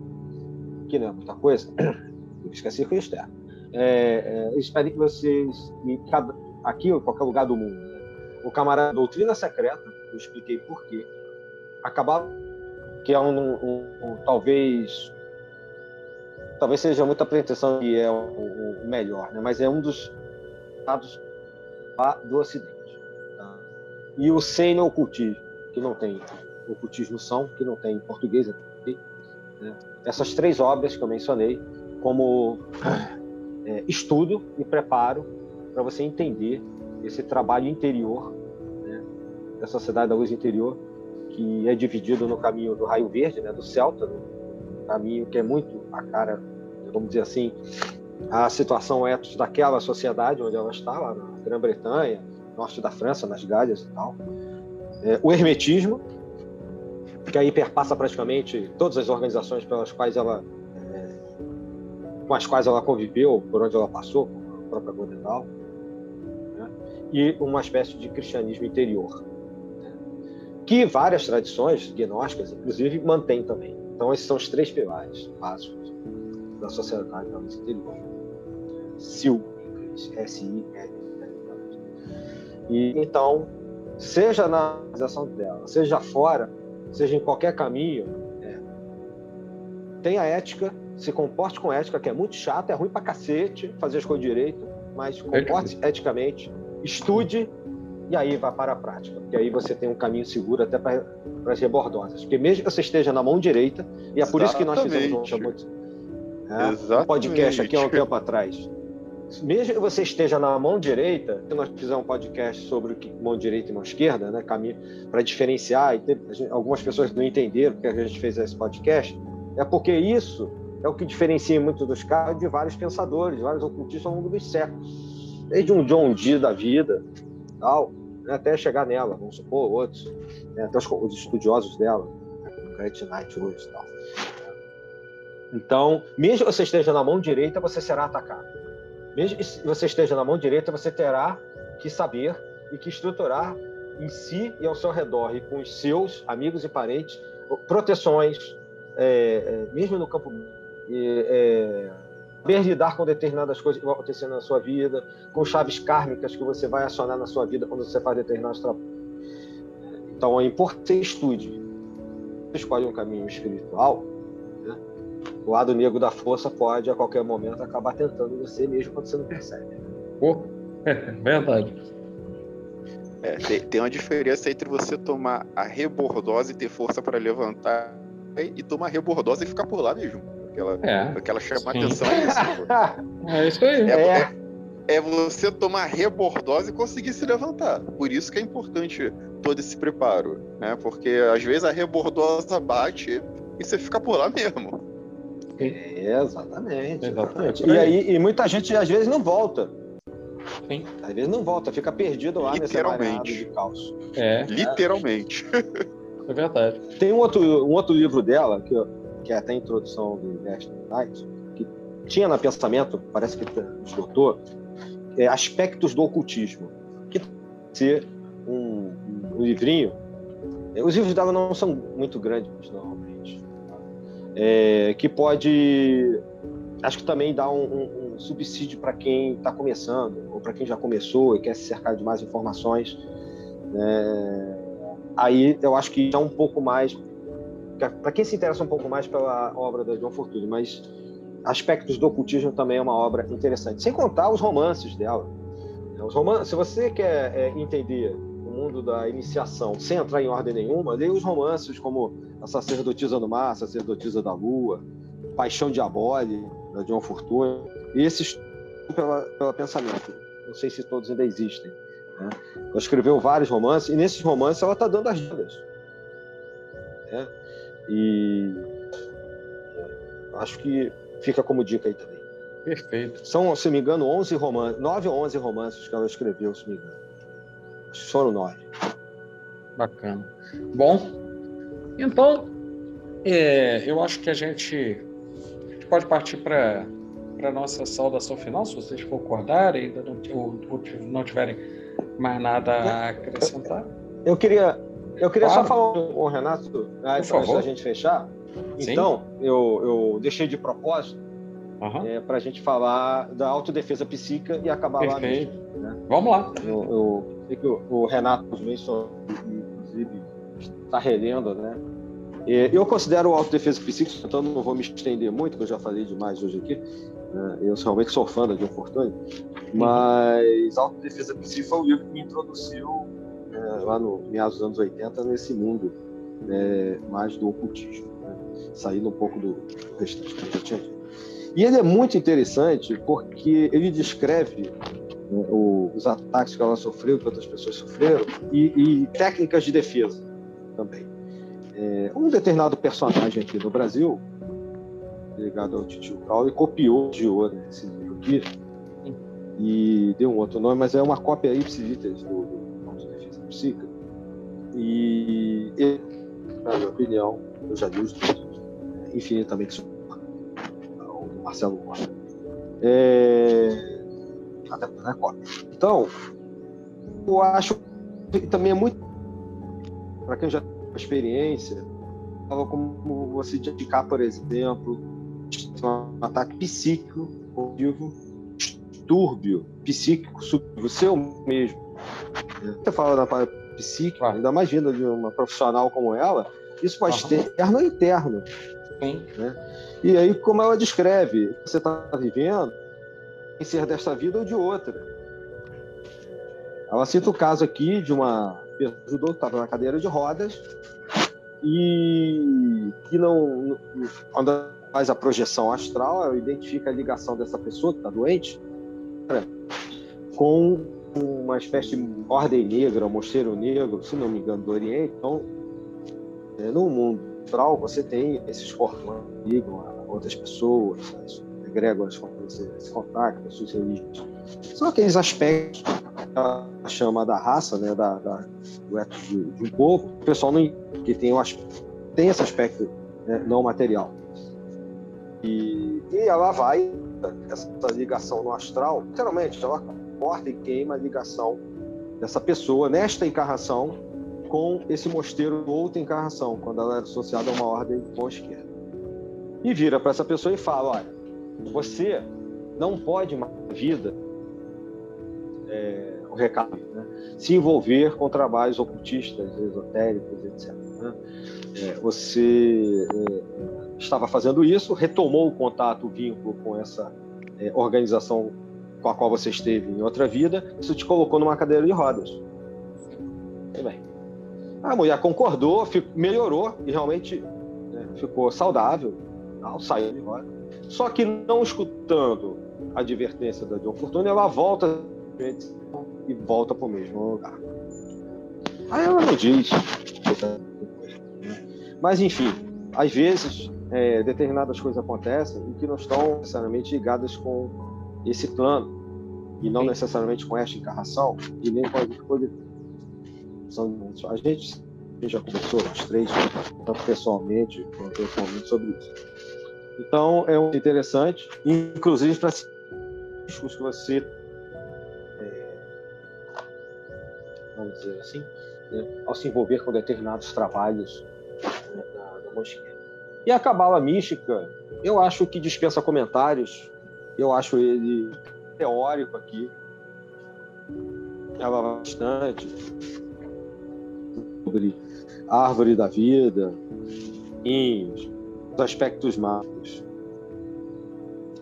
que não é muita coisa, eu esqueci que externo, é, é, pedem que vocês, cada, aqui ou em qualquer lugar do mundo, né, o camarada Doutrina Secreta, eu expliquei por quê, acabar que é um, um, um, talvez talvez seja muita pretensão que é o, o, melhor, né? mas é um dos estados do Ocidente. Tá? E o Seno Ocultismo, que não tem ocultismo são, que não tem em português. Né? Essas três obras que eu mencionei como é, estudo e preparo para você entender esse trabalho interior né, da sociedade da luz interior, que é dividido no caminho do raio verde, né, do Celta, um caminho que é muito a cara, vamos dizer assim, a situação etos daquela sociedade onde ela está, lá na Grã-Bretanha, norte da França, nas Galhas e tal. É, o hermetismo, que aí perpassa praticamente todas as organizações pelas quais ela é, com as quais ela conviveu, por onde ela passou, a própria Godendal, né? e uma espécie de cristianismo interior, né? que várias tradições gnósticas, inclusive, mantêm também. Então, esses são os três pilares básicos da sociedade da luz interior. SIL, S-I-L. E então, seja na organização dela, seja fora, seja em qualquer caminho, é, tenha ética, se comporte com ética, que é muito chato, é ruim pra cacete fazer as coisas direito, mas comporte é. eticamente, estude e aí vá para a prática. Porque aí você tem um caminho seguro até para as rebordosas. Porque mesmo que você esteja na mão direita, e é por isso que nós fizemos um, é, um podcast aqui há um tempo atrás, mesmo que você esteja na mão direita, nós fizemos um podcast sobre mão direita e mão esquerda, né, caminho para diferenciar, e gente, algumas pessoas não entenderam porque a gente fez esse podcast, é porque isso é o que diferencia muitos dos casos de vários pensadores, vários ocultistas ao longo dos séculos. Desde um John Dee da vida, tal, né, até chegar nela, vamos supor, outros, né, até os, os, estudiosos dela, o Grant Knight hoje tal. Então, mesmo que você esteja na mão direita, você será atacado. Mesmo que você esteja na mão direita, você terá que saber e que estruturar em si e ao seu redor e com os seus amigos e parentes proteções, é, é, mesmo no campo é, saber lidar com determinadas coisas que vão acontecendo na sua vida, com chaves kármicas que você vai acionar na sua vida quando você faz determinados trabalhos. Então é importante que você estude. Você escolhe um caminho espiritual? O lado negro da força pode a qualquer momento acabar tentando você mesmo quando você não percebe. Oh, é verdade. É, tem, tem, uma diferença entre você tomar a rebordose e ter força para levantar e tomar a rebordose e ficar por lá mesmo. Aquela, é, aquela chamar atenção é isso. É isso aí. É, é. é, você tomar rebordose e conseguir se levantar. Por isso que é importante todo esse preparo. Né? Porque às vezes a rebordosa bate e você fica por lá mesmo. É, exatamente. exatamente. E, aí, e muita gente às vezes não volta. Sim. Às vezes não volta, fica perdido lá Literalmente. nesse de calço. É. Literalmente. É verdade. Tem um outro, um outro livro dela, que, que é até a introdução do Last Night, que tinha na pensamento, parece que esgotou, é Aspectos do Ocultismo. Que ser um, um livrinho. É, os livros dela não são muito grandes, normalmente. É, que pode. Acho que também dá um, um, um subsídio para quem está começando, ou para quem já começou e quer se cercar de mais informações. É, aí eu acho que é um pouco mais para quem se interessa um pouco mais pela obra da John Fortune, mas aspectos do ocultismo também é uma obra interessante. Sem contar os romances dela. Os romances, se você quer é, entender o mundo da iniciação sem entrar em ordem nenhuma, leia os romances como A Sacerdotisa do Mar, A Sacerdotisa da Lua, Paixão Diabólica, da John Fortune. E esses pela, pela pensamento. Não sei se todos ainda existem. Né? Ela escreveu vários romances, e nesses romances ela está dando as dicas. Né? E acho que fica como dica aí também. Perfeito. São, se me engano, 11 romances, 9 ou 11 romances que ela escreveu, se me engano. Acho que foram 9. Bacana. Bom, então, é, eu acho que a gente, a gente pode partir para a nossa saudação final, se vocês concordarem, ainda não, ou, ou não tiverem mais nada a acrescentar? Eu queria, eu queria claro. só falar com o Renato, antes da gente fechar. Sim. Então, eu, eu deixei de propósito uhum. é, para a gente falar da autodefesa psíquica e acabar Perfeito. lá mesmo. Né? Vamos lá. Eu, eu sei que o, o Renato mencionou, inclusive, está relendo, né? Eu considero autodefesa psíquica, então não vou me estender muito, que eu já falei demais hoje aqui. Né? Eu realmente sou fã da John Fortune, mas Autodefesa Psíquica foi o livro que me introduziu é, lá no meados dos anos 80 nesse mundo né, mais do ocultismo, né? saindo um pouco do restante que eu tinha dito. E ele é muito interessante porque ele descreve né, os ataques que ela sofreu, que outras pessoas sofreram, e, e técnicas de defesa também. É, um determinado personagem aqui no Brasil, ligado ao Titio Paulo, copiou de ouro esse livro aqui e deu um outro nome, mas é uma cópia ipsiliters do, do Defesa Psíquica. E ele, na minha opinião, eu já li os dois, é infinitamente ao do Marcelo Gomes. É... Até porque é cópia. Então, eu acho que também é muito. Para quem já tem experiência, como você indicar, por exemplo, um ataque psíquico, vivo, distúrbio psíquico subjetivo seu mesmo. Você fala da parte psíquica, ainda mais vindo de uma profissional como ela, isso pode ser externo ou interno. Né? E aí, como ela descreve, você está vivendo, em ser desta vida ou de outra. Ela cita o caso aqui de uma pessoa que estava na cadeira de rodas e que não, quando faz a projeção astral, identifica a ligação dessa pessoa que está doente com uma espécie de ordem negra, mosteiro negro, se não me engano, do Oriente. Então, é, no mundo astral, você tem esses corpos que ligam a outras pessoas, as egrégoras com você se contacta, as suas religiões. São aqueles aspectos chama da raça, né, da, da do ethos de, de, um povo, o pessoal não, que tem, tem esse aspecto né, não material. E, e ela vai, essa ligação no astral, literalmente, ela corta e queima a ligação dessa pessoa nesta encarnação com esse mosteiro outra encarnação, quando ela é associada a uma ordem com a esquerda. E vira para essa pessoa e fala: olha, você não pode mais vida, é, o recado, né, se envolver com trabalhos ocultistas, esotéricos, etc. Né? É, você é, estava fazendo isso, retomou o contato, o vínculo com essa é, organização com a qual você esteve em outra vida, isso te colocou numa cadeira de rodas. Muito bem. A mulher concordou, melhorou e realmente né, ficou saudável, tal, saiu de roda. Só que não escutando a advertência da John Fortune, ela volta e volta para o mesmo lugar. Aí ela não diz. Mas, enfim, às vezes é, determinadas coisas acontecem e que não estão necessariamente ligadas com esse plano, e não necessariamente com esta encarnação, e nem com as coisas. A gente já conversou, os três, tanto pessoalmente quanto pessoalmente, sobre isso. Então, é interessante, inclusive para riscos que você, vamos dizer assim, né, ao se envolver com determinados trabalhos né, da, da. E a cabala mística, eu acho que dispensa comentários, eu acho ele teórico aqui, ela bastante sobre a árvore da vida, os aspectos mágicos.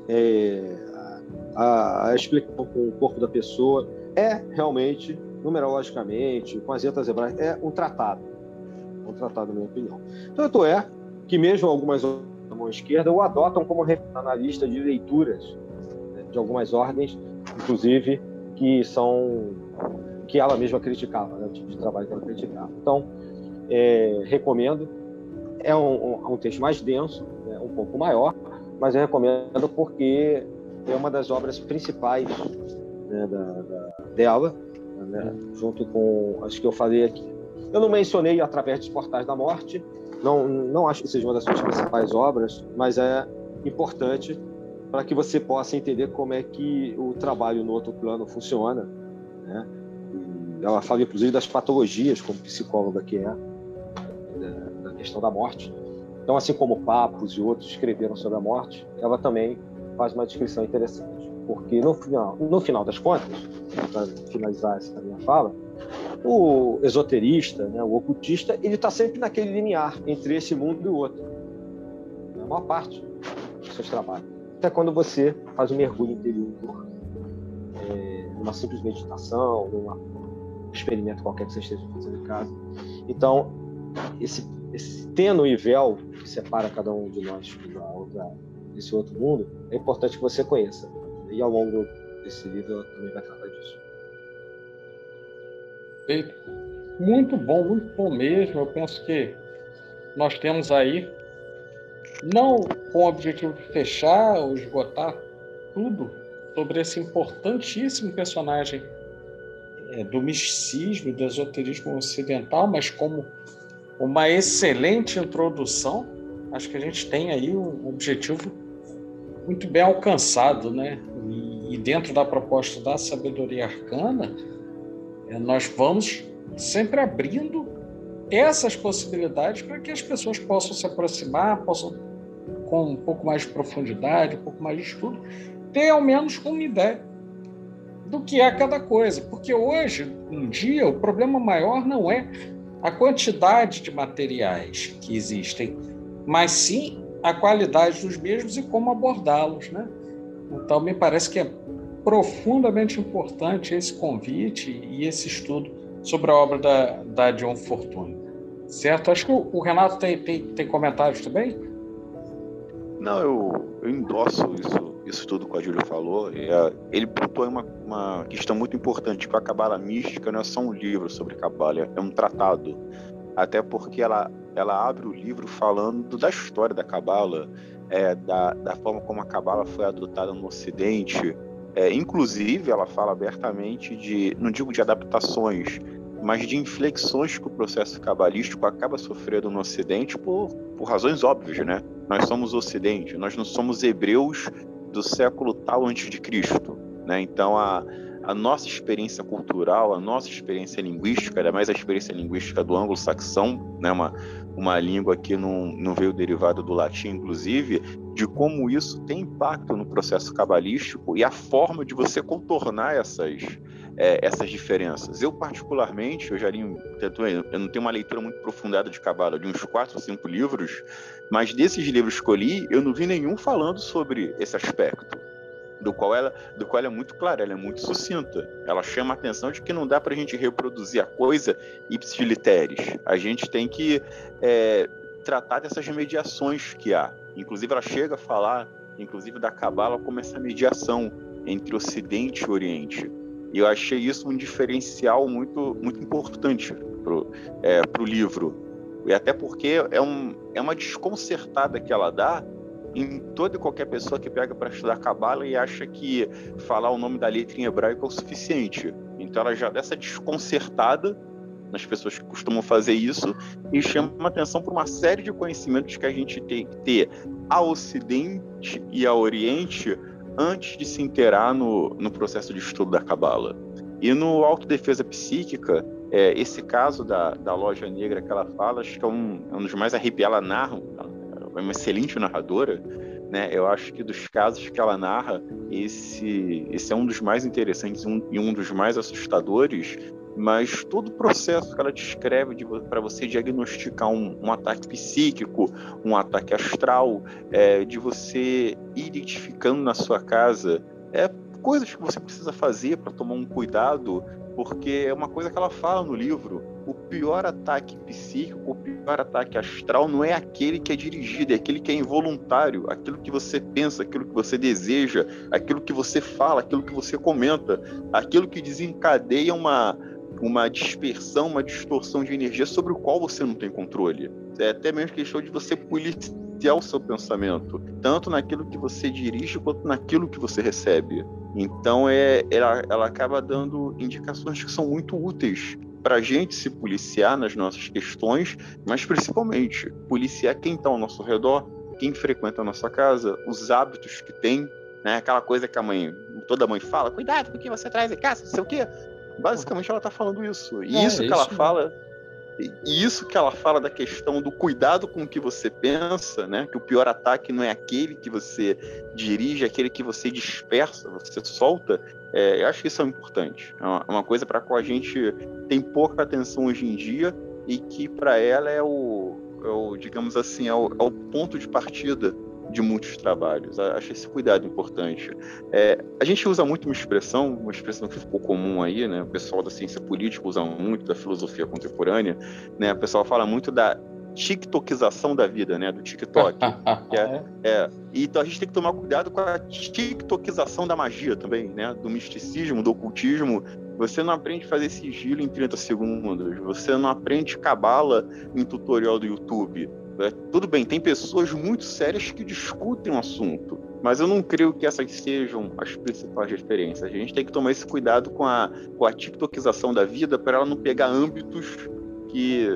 É, a, a, explicação com o corpo da pessoa é realmente, numerologicamente, com as letras hebraicas, é um tratado. Um tratado, na minha opinião. Tanto é que mesmo algumas da mão esquerda o adotam como analista de leituras né, de algumas ordens, inclusive que são que ela mesma criticava, né, o tipo de trabalho que ela criticava. Então, é, recomendo. É um, um, um, texto mais denso, né, um pouco maior, mas eu recomendo porque é uma das obras principais né, da, da, dela, né, junto com as que eu falei aqui. Eu não mencionei através dos portais da morte, não, não acho que seja uma das suas principais obras, mas é importante para que você possa entender como é que o trabalho no outro plano funciona. Né? ela fala, inclusive, das patologias, como psicóloga que é, da, questão da morte. Então, assim como Papos e outros escreveram sobre a morte, ela também faz uma descrição interessante. Porque, no final, no final das contas, para finalizar essa minha fala, o esoterista, né, o ocultista, ele está sempre naquele limiar entre esse mundo e o outro. A maior parte dos seus trabalhos. Até quando você faz um mergulho interior, é, simples meditação, num experimento qualquer que você esteja fazendo em casa. Então, esse, esse tênue véu que separa cada um de nós da outra, desse outro mundo, é importante que você conheça. E ao longo desse livro eu também vai tratar disso. Muito bom, muito bom mesmo. Eu penso que nós temos aí, não com o objetivo de fechar ou esgotar tudo sobre esse importantíssimo personagem é, do misticismo, do esoterismo ocidental, mas como uma excelente introdução. Acho que a gente tem aí um objetivo muito bem alcançado, né? E, dentro da proposta da sabedoria arcana, é, nós vamos sempre abrindo essas possibilidades para que as pessoas possam se aproximar, possam com um pouco mais de profundidade, um pouco mais de estudo, ter ao menos uma ideia do que é cada coisa. Porque hoje em dia o problema maior não é a quantidade de materiais que existem, mas sim a qualidade dos mesmos e como abordá-los. Né? Então, me parece que é profundamente importante esse convite e esse estudo sobre a obra da, da John Fortune. Certo? Acho que o, Renato tem, tem, tem comentários também? Não, eu, eu endosso isso isso tudo que o Adílio falou, é, ele pontuou uma, uma questão muito importante, que a Cabala Mística não é só um livro sobre Cabala, é um tratado. Até porque ela, ela abre o livro falando da história da Cabala, é, da, da forma como a Cabala foi adotada no Ocidente. É, inclusive, ela fala abertamente de, não digo de adaptações, mas de inflexões que o processo cabalístico acaba sofrendo no Ocidente por, por razões óbvias, né? Nós somos Ocidente, nós não somos hebreus do século tal antes de Cristo, né? Então a, a nossa experiência cultural, a nossa experiência linguística, ainda mais a experiência linguística do anglo-saxão, né? Uma, uma língua que não, não veio derivada do latim, inclusive, de como isso tem impacto no processo cabalístico e a forma de você contornar essas é, essas diferenças. Eu, particularmente, eu já li, eu não tenho uma leitura muito aprofundada de Cabala, de uns quatro ou cinco livros, mas desses livros que eu li, eu não vi nenhum falando sobre esse aspecto do qual ela, do qual ela é muito clara, ela é muito sucinta. Ela chama a atenção de que não dá para a gente reproduzir a coisa ipsiliteres. A gente tem que é, tratar dessas mediações que há. Inclusive, ela chega a falar, inclusive, da Cabala como essa mediação entre Ocidente e Oriente. E eu achei isso um diferencial muito, muito importante para o é, livro. E até porque é, um, é uma desconcertada que ela dá em toda e qualquer pessoa que pega para estudar Cabala e acha que falar o nome da letra em hebraico é o suficiente. Então ela já dá essa desconcertada nas pessoas que costumam fazer isso e chama atenção para uma série de conhecimentos que a gente tem que ter a Ocidente e a Oriente antes de se inteirar no, no processo de estudo da Cabala. E no Autodefesa Psíquica, é, esse caso da, da loja negra que ela fala, acho que é um, é um dos mais arrepiados. Ela narra, é uma excelente narradora, né? Eu acho que dos casos que ela narra, esse, esse é um dos mais interessantes um, e um dos mais assustadores, mas todo o processo que ela descreve para você diagnosticar um, um, ataque psíquico, um ataque astral, é, de você ir identificando na sua casa, é coisas que você precisa fazer para tomar um cuidado, porque é uma coisa que ela fala no livro. O pior ataque psíquico, o pior ataque astral não é aquele que é dirigido, é aquele que é involuntário, aquilo que você pensa, aquilo que você deseja, aquilo que você fala, aquilo que você comenta, aquilo que desencadeia uma, uma dispersão, uma distorção de energia sobre o qual você não tem controle. É até mesmo questão de você policiar o seu pensamento, tanto naquilo que você dirige quanto naquilo que você recebe. Então, é, ela, ela acaba dando indicações que são muito úteis para a gente se policiar nas nossas questões, mas principalmente policiar quem está ao nosso redor, quem frequenta a nossa casa, os hábitos que tem, né? Aquela coisa que a mãe, toda mãe fala, cuidado com o que você traz em casa, não sei o quê. Basicamente, ela está falando isso. E é, isso que isso ela fala. E isso que ela fala da questão do cuidado com o que você pensa, né? Que o pior ataque não é aquele que você dirige, é aquele que você dispersa, você solta. É, eu acho que isso é importante. É uma, é uma coisa para a qual a gente tem pouca atenção hoje em dia e que para ela é o, é o, digamos assim, é o, é o ponto de partida de muitos trabalhos. Acho esse cuidado importante. É, a gente usa muito uma expressão, uma expressão que ficou comum aí, né? O pessoal da ciência política usa muito, da filosofia contemporânea, né? O pessoal fala muito da tiktokização da vida, né? Do TikTok. é, é, então a gente tem que tomar cuidado com a tiktokização da magia também, né? Do misticismo, do ocultismo. Você não aprende a fazer sigilo em 30 segundos. Você não aprende cabala em tutorial do YouTube. É, tudo bem, tem pessoas muito sérias que discutem o assunto, mas eu não creio que essas sejam as principais referências. A gente tem que tomar esse cuidado com a, com a tiktokização da vida para ela não pegar âmbitos que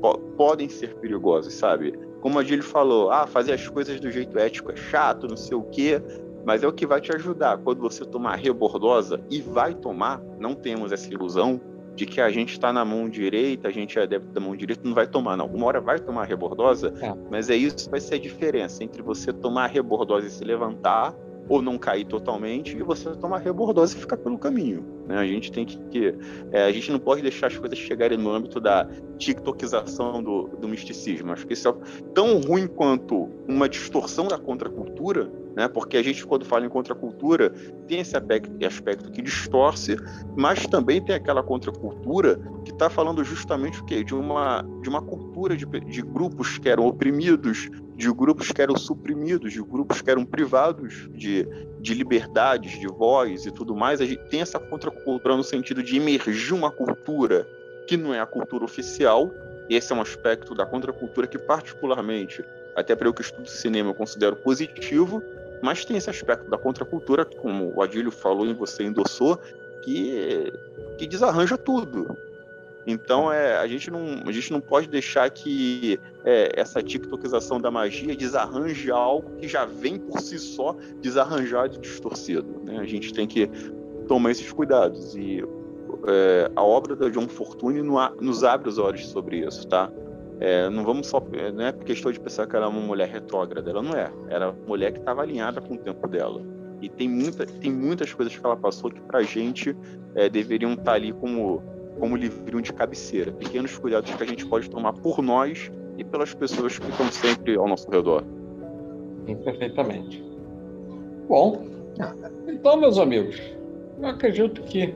po podem ser perigosos, sabe? Como a Gil falou, ah, fazer as coisas do jeito ético é chato, não sei o quê, mas é o que vai te ajudar. Quando você tomar rebordosa, e vai tomar, não temos essa ilusão, de que a gente está na mão direita, a gente é adepto da mão direita, não vai tomar, não. Uma hora vai tomar a rebordosa, é. mas é isso que vai ser a diferença entre você tomar a rebordosa e se levantar, ou não cair totalmente, e você tomar a rebordosa e ficar pelo caminho. Né? A gente tem que. que é, a gente não pode deixar as coisas chegarem no âmbito da tiktokização do, do misticismo. Acho que isso é tão ruim quanto uma distorção da contracultura né? Porque a gente, quando fala em contracultura, tem esse aspecto que distorce, mas também tem aquela contracultura que está falando justamente o quê? De uma, de uma cultura de, de grupos que eram oprimidos, de grupos que eram suprimidos, de grupos que eram privados de, de liberdades, de voz e tudo mais. A gente tem essa contracultura no sentido de emergir uma cultura que não é a cultura oficial. Esse é um aspecto da contracultura que, particularmente, até para eu que estudo cinema eu considero positivo, mas tem esse aspecto da contracultura, como o Adílio falou e você endossou, que, que desarranja tudo. Então é, a, gente não, a gente não pode deixar que é, essa tiktokização da magia desarranje algo que já vem por si só desarranjado e distorcido. Né? A gente tem que tomar esses cuidados. E é, a obra da John Fortune nos abre os olhos sobre isso, tá? É, não vamos só. Não é questão de pensar que ela é uma mulher retrógrada, ela não é. Era uma mulher que estava alinhada com o tempo dela. E tem, muita, tem muitas coisas que ela passou que pra gente é, deveriam estar tá ali como, como livrinho de cabeceira. Pequenos cuidados que a gente pode tomar por nós e pelas pessoas que estão sempre ao nosso redor. Sim, perfeitamente. Bom, então, meus amigos, eu acredito que,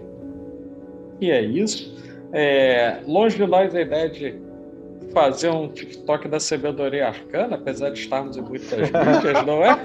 que é isso. É, longe de nós a ideia de fazer um TikTok da sabedoria arcana, apesar de estarmos em muitas mídias, não é?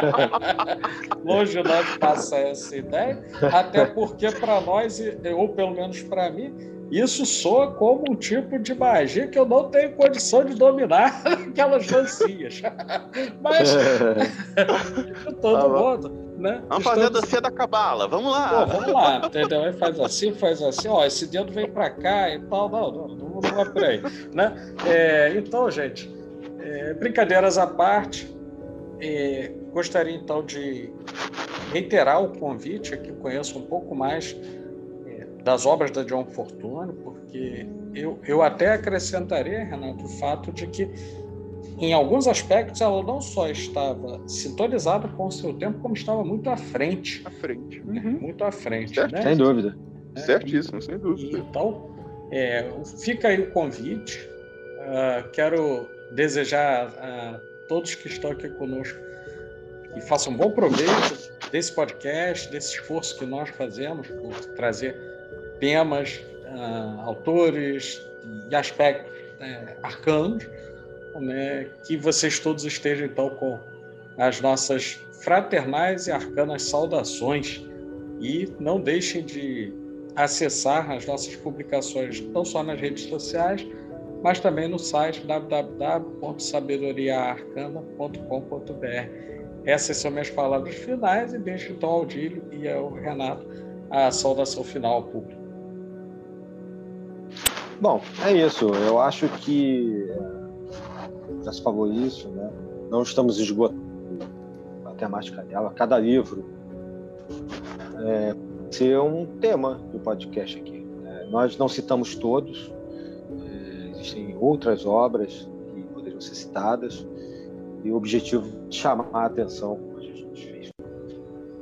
Longe nós passar essa ideia, até porque para nós, ou pelo menos para mim, isso soa como um tipo de magia que eu não tenho condição de dominar aquelas dancinhas. Mas, todo ah, modo, né? Vamos fazer a dancinha da cabala, vamos lá. Pô, vamos lá, entendeu? Aí faz assim, faz assim, ó, esse dedo vem para cá e tal, não, não, não, não vai por aí, né? É, então, gente, é, brincadeiras à parte, é, gostaria então de reiterar o convite aqui, conheço um pouco mais das obras da John Fortune, porque eu, eu até acrescentaria, Renato, o fato de que em alguns aspectos, ela não só estava sintonizada com o seu tempo, como estava muito à frente. À frente. Uhum. Muito à frente. Né? Sem dúvida. É, Certíssimo, sem dúvida. Então, é, fica aí o convite. Uh, quero desejar a todos que estão aqui conosco que façam um bom proveito desse podcast, desse esforço que nós fazemos por trazer temas, uh, autores e aspectos uh, arcanos né, que vocês todos estejam então com as nossas fraternais e arcanas saudações e não deixem de acessar as nossas publicações não só nas redes sociais, mas também no site www.sabedoriaarcana.com.br. Essas são minhas palavras finais e deixo então ao Dílio e ao Renato a saudação final ao público. Bom, é isso. Eu acho que já se falou isso, né? não estamos esgotando a temática dela. Cada livro é, ser um tema do podcast aqui. Né? Nós não citamos todos, é, existem outras obras que poderiam ser citadas, e o objetivo é chamar a atenção, como a gente fez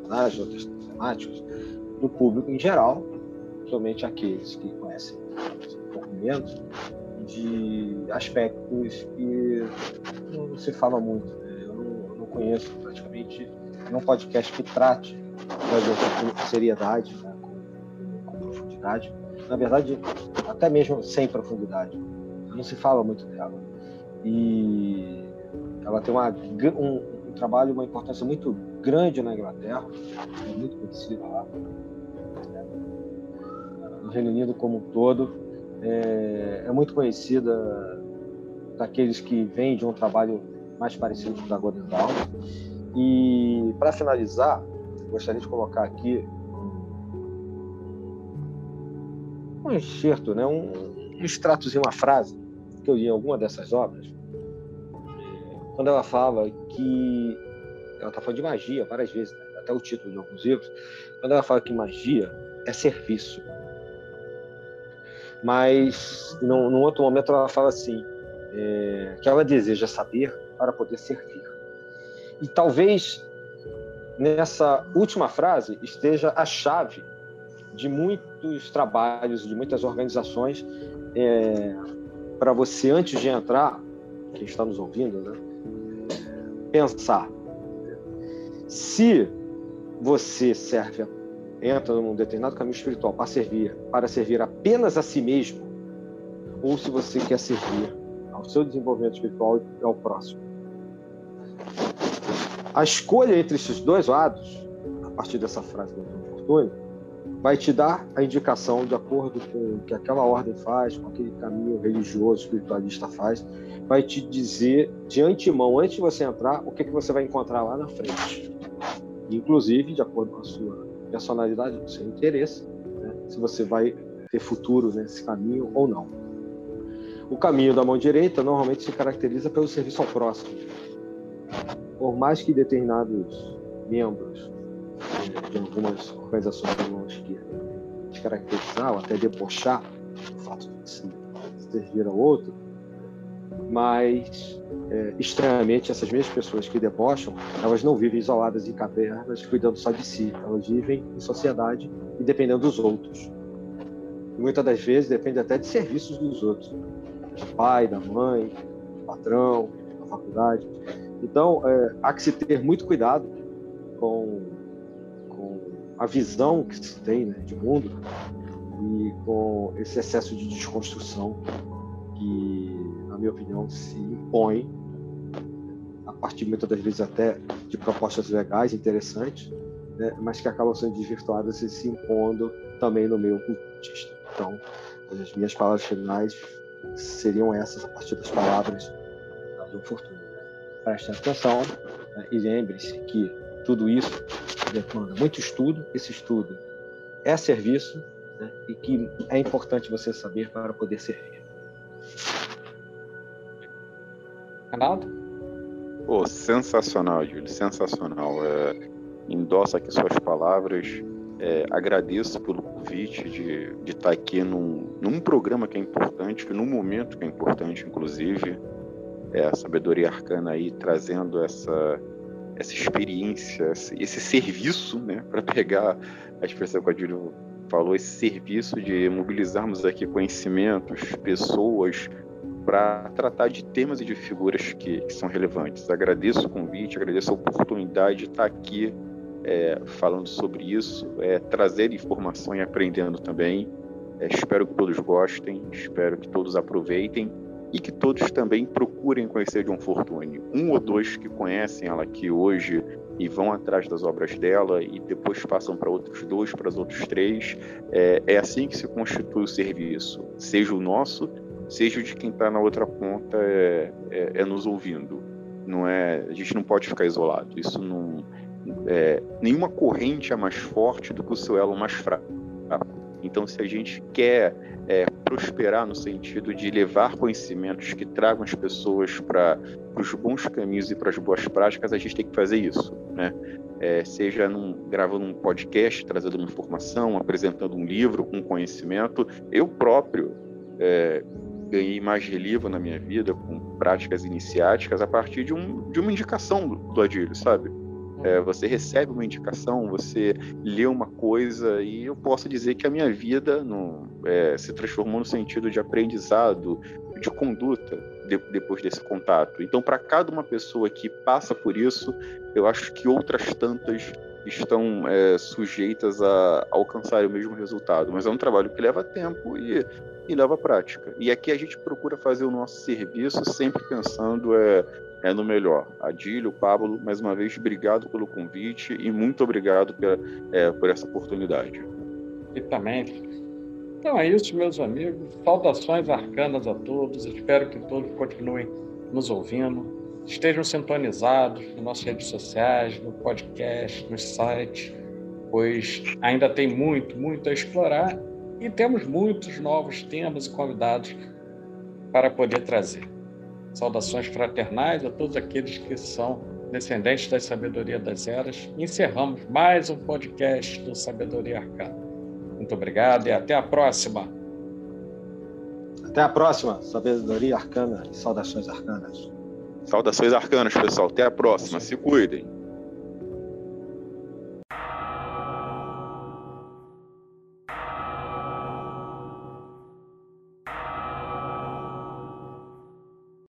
nas outras temáticas, do público em geral, somente aqueles que conhecem de aspectos que não se fala muito. Né? Eu, não, eu, não, conheço praticamente nenhum podcast que trate com seriedade, né? com, com, profundidade. Na verdade, até mesmo sem profundidade. Não se fala muito dela. E ela tem uma, um, um trabalho, uma importância muito grande na Inglaterra, é muito conhecida lá. Né? No Reino Unido como um todo, é, é muito conhecida daqueles que vêm de um trabalho mais parecido com o da Golden Dawn. E, para finalizar, gostaria de colocar aqui um enxerto, né? um, um extratozinho, uma frase que eu li em alguma dessas obras, quando ela fala que. Ela está falando de magia várias vezes, né? até o título de alguns livros. Quando ela fala que magia é serviço. Mas, num, num outro momento, ela fala assim: é, que ela deseja saber para poder servir. E talvez nessa última frase esteja a chave de muitos trabalhos, de muitas organizações, é, para você, antes de entrar, quem está nos ouvindo, né, pensar se você serve entra num determinado caminho espiritual para servir, para servir apenas a si mesmo, ou se você quer servir ao seu desenvolvimento espiritual e ao próximo. A escolha entre esses dois lados, a partir dessa frase do Antônio Fortune, vai te dar a indicação de acordo com o que aquela ordem faz, com aquele caminho religioso, espiritualista faz, vai te dizer de antemão, antes de você entrar, o que, que você vai encontrar lá na frente. Inclusive, de acordo com a sua personalidade, com o seu interesse, né, se você vai ter futuro nesse caminho ou não. O caminho da mão direita normalmente se caracteriza pelo serviço ao próximo. Por mais que determinados membros de algumas organizações de mão esquerda descaracterizar ou até debochar o fato de se servir ao outro, mas é, estranhamente essas mesmas pessoas que debocham, elas não vivem isoladas em cavernas cuidando só de si, elas vivem em sociedade e dependendo dos outros. E muitas das vezes depende até de serviços dos outros, do pai, da mãe, do patrão, da faculdade. Então, é, há que se ter muito cuidado com, com a visão que se tem né, de mundo e com esse excesso de desconstrução que, minha opinião, se impõe a partir muitas das vezes até de propostas legais interessantes, né, mas que acabam sendo desvirtuadas e se impondo também no meio ocultista. Então, as minhas palavras finais seriam essas a partir das palavras do Fortuna. Prestem atenção né, e lembre-se que tudo isso demanda muito estudo. Esse estudo é serviço né? e que é importante você saber para poder servir. Renato? Oh, sensacional, Júlio, sensacional. É, endossa aqui suas palavras. É, agradeço pelo convite de, de estar aqui num, num programa que é importante, num momento que é importante, inclusive. É, a sabedoria arcana aí trazendo essa essa experiência, esse serviço, né, para pegar a expressão que a Júlio falou, esse serviço de mobilizarmos aqui conhecimentos, pessoas, para tratar de temas e de figuras que, que, são relevantes. Agradeço o convite, agradeço a oportunidade de estar aqui é, falando sobre isso, é, trazer informação e aprendendo também. É, espero que todos gostem, espero que todos aproveitem e que todos também procurem conhecer John Fortune. Um ou dois que conhecem ela aqui hoje e vão atrás das obras dela e depois passam para outros dois, para os outros três. É, é, assim que se constitui o serviço, seja o nosso, seja de quem está na outra ponta é, é, é, nos ouvindo. Não é, a gente não pode ficar isolado. Isso não, é, nenhuma corrente é mais forte do que o seu elo mais fraco. Então, se a gente quer é, prosperar no sentido de levar conhecimentos que tragam as pessoas para os bons caminhos e para as boas práticas, a gente tem que fazer isso, né? É, seja num, gravando um podcast, trazendo uma informação, apresentando um livro, um conhecimento. Eu próprio é, ganhei mais relevo na minha vida com práticas iniciáticas a partir de, um, de uma indicação do, do Adílio, sabe? É, você recebe uma indicação, você lê uma coisa e eu posso dizer que a minha vida no, é, se transformou no sentido de aprendizado, de conduta de, depois desse contato. Então, para cada uma pessoa que passa por isso, eu acho que outras tantas estão é, sujeitas a alcançar o mesmo resultado. Mas é um trabalho que leva tempo e, e leva prática. E aqui a gente procura fazer o nosso serviço sempre pensando é, é no melhor. Adílio, Pablo, mais uma vez, obrigado pelo convite e muito obrigado pela, é, por essa oportunidade. Perfeitamente. Então é isso, meus amigos. Saudações arcanas a todos. Espero que todos continuem nos ouvindo. Estejam sintonizados nas nossas redes sociais, no podcast, no site, pois ainda tem muito, muito a explorar e temos muitos novos temas e convidados para poder trazer. Saudações fraternais a todos aqueles que são descendentes da sabedoria das eras. Encerramos mais um podcast do Sabedoria Arcana. Muito obrigado e até a próxima. Até a próxima, Sabedoria Arcana e Saudações Arcanas. Saudações arcanas, pessoal. Até a próxima. Se cuidem.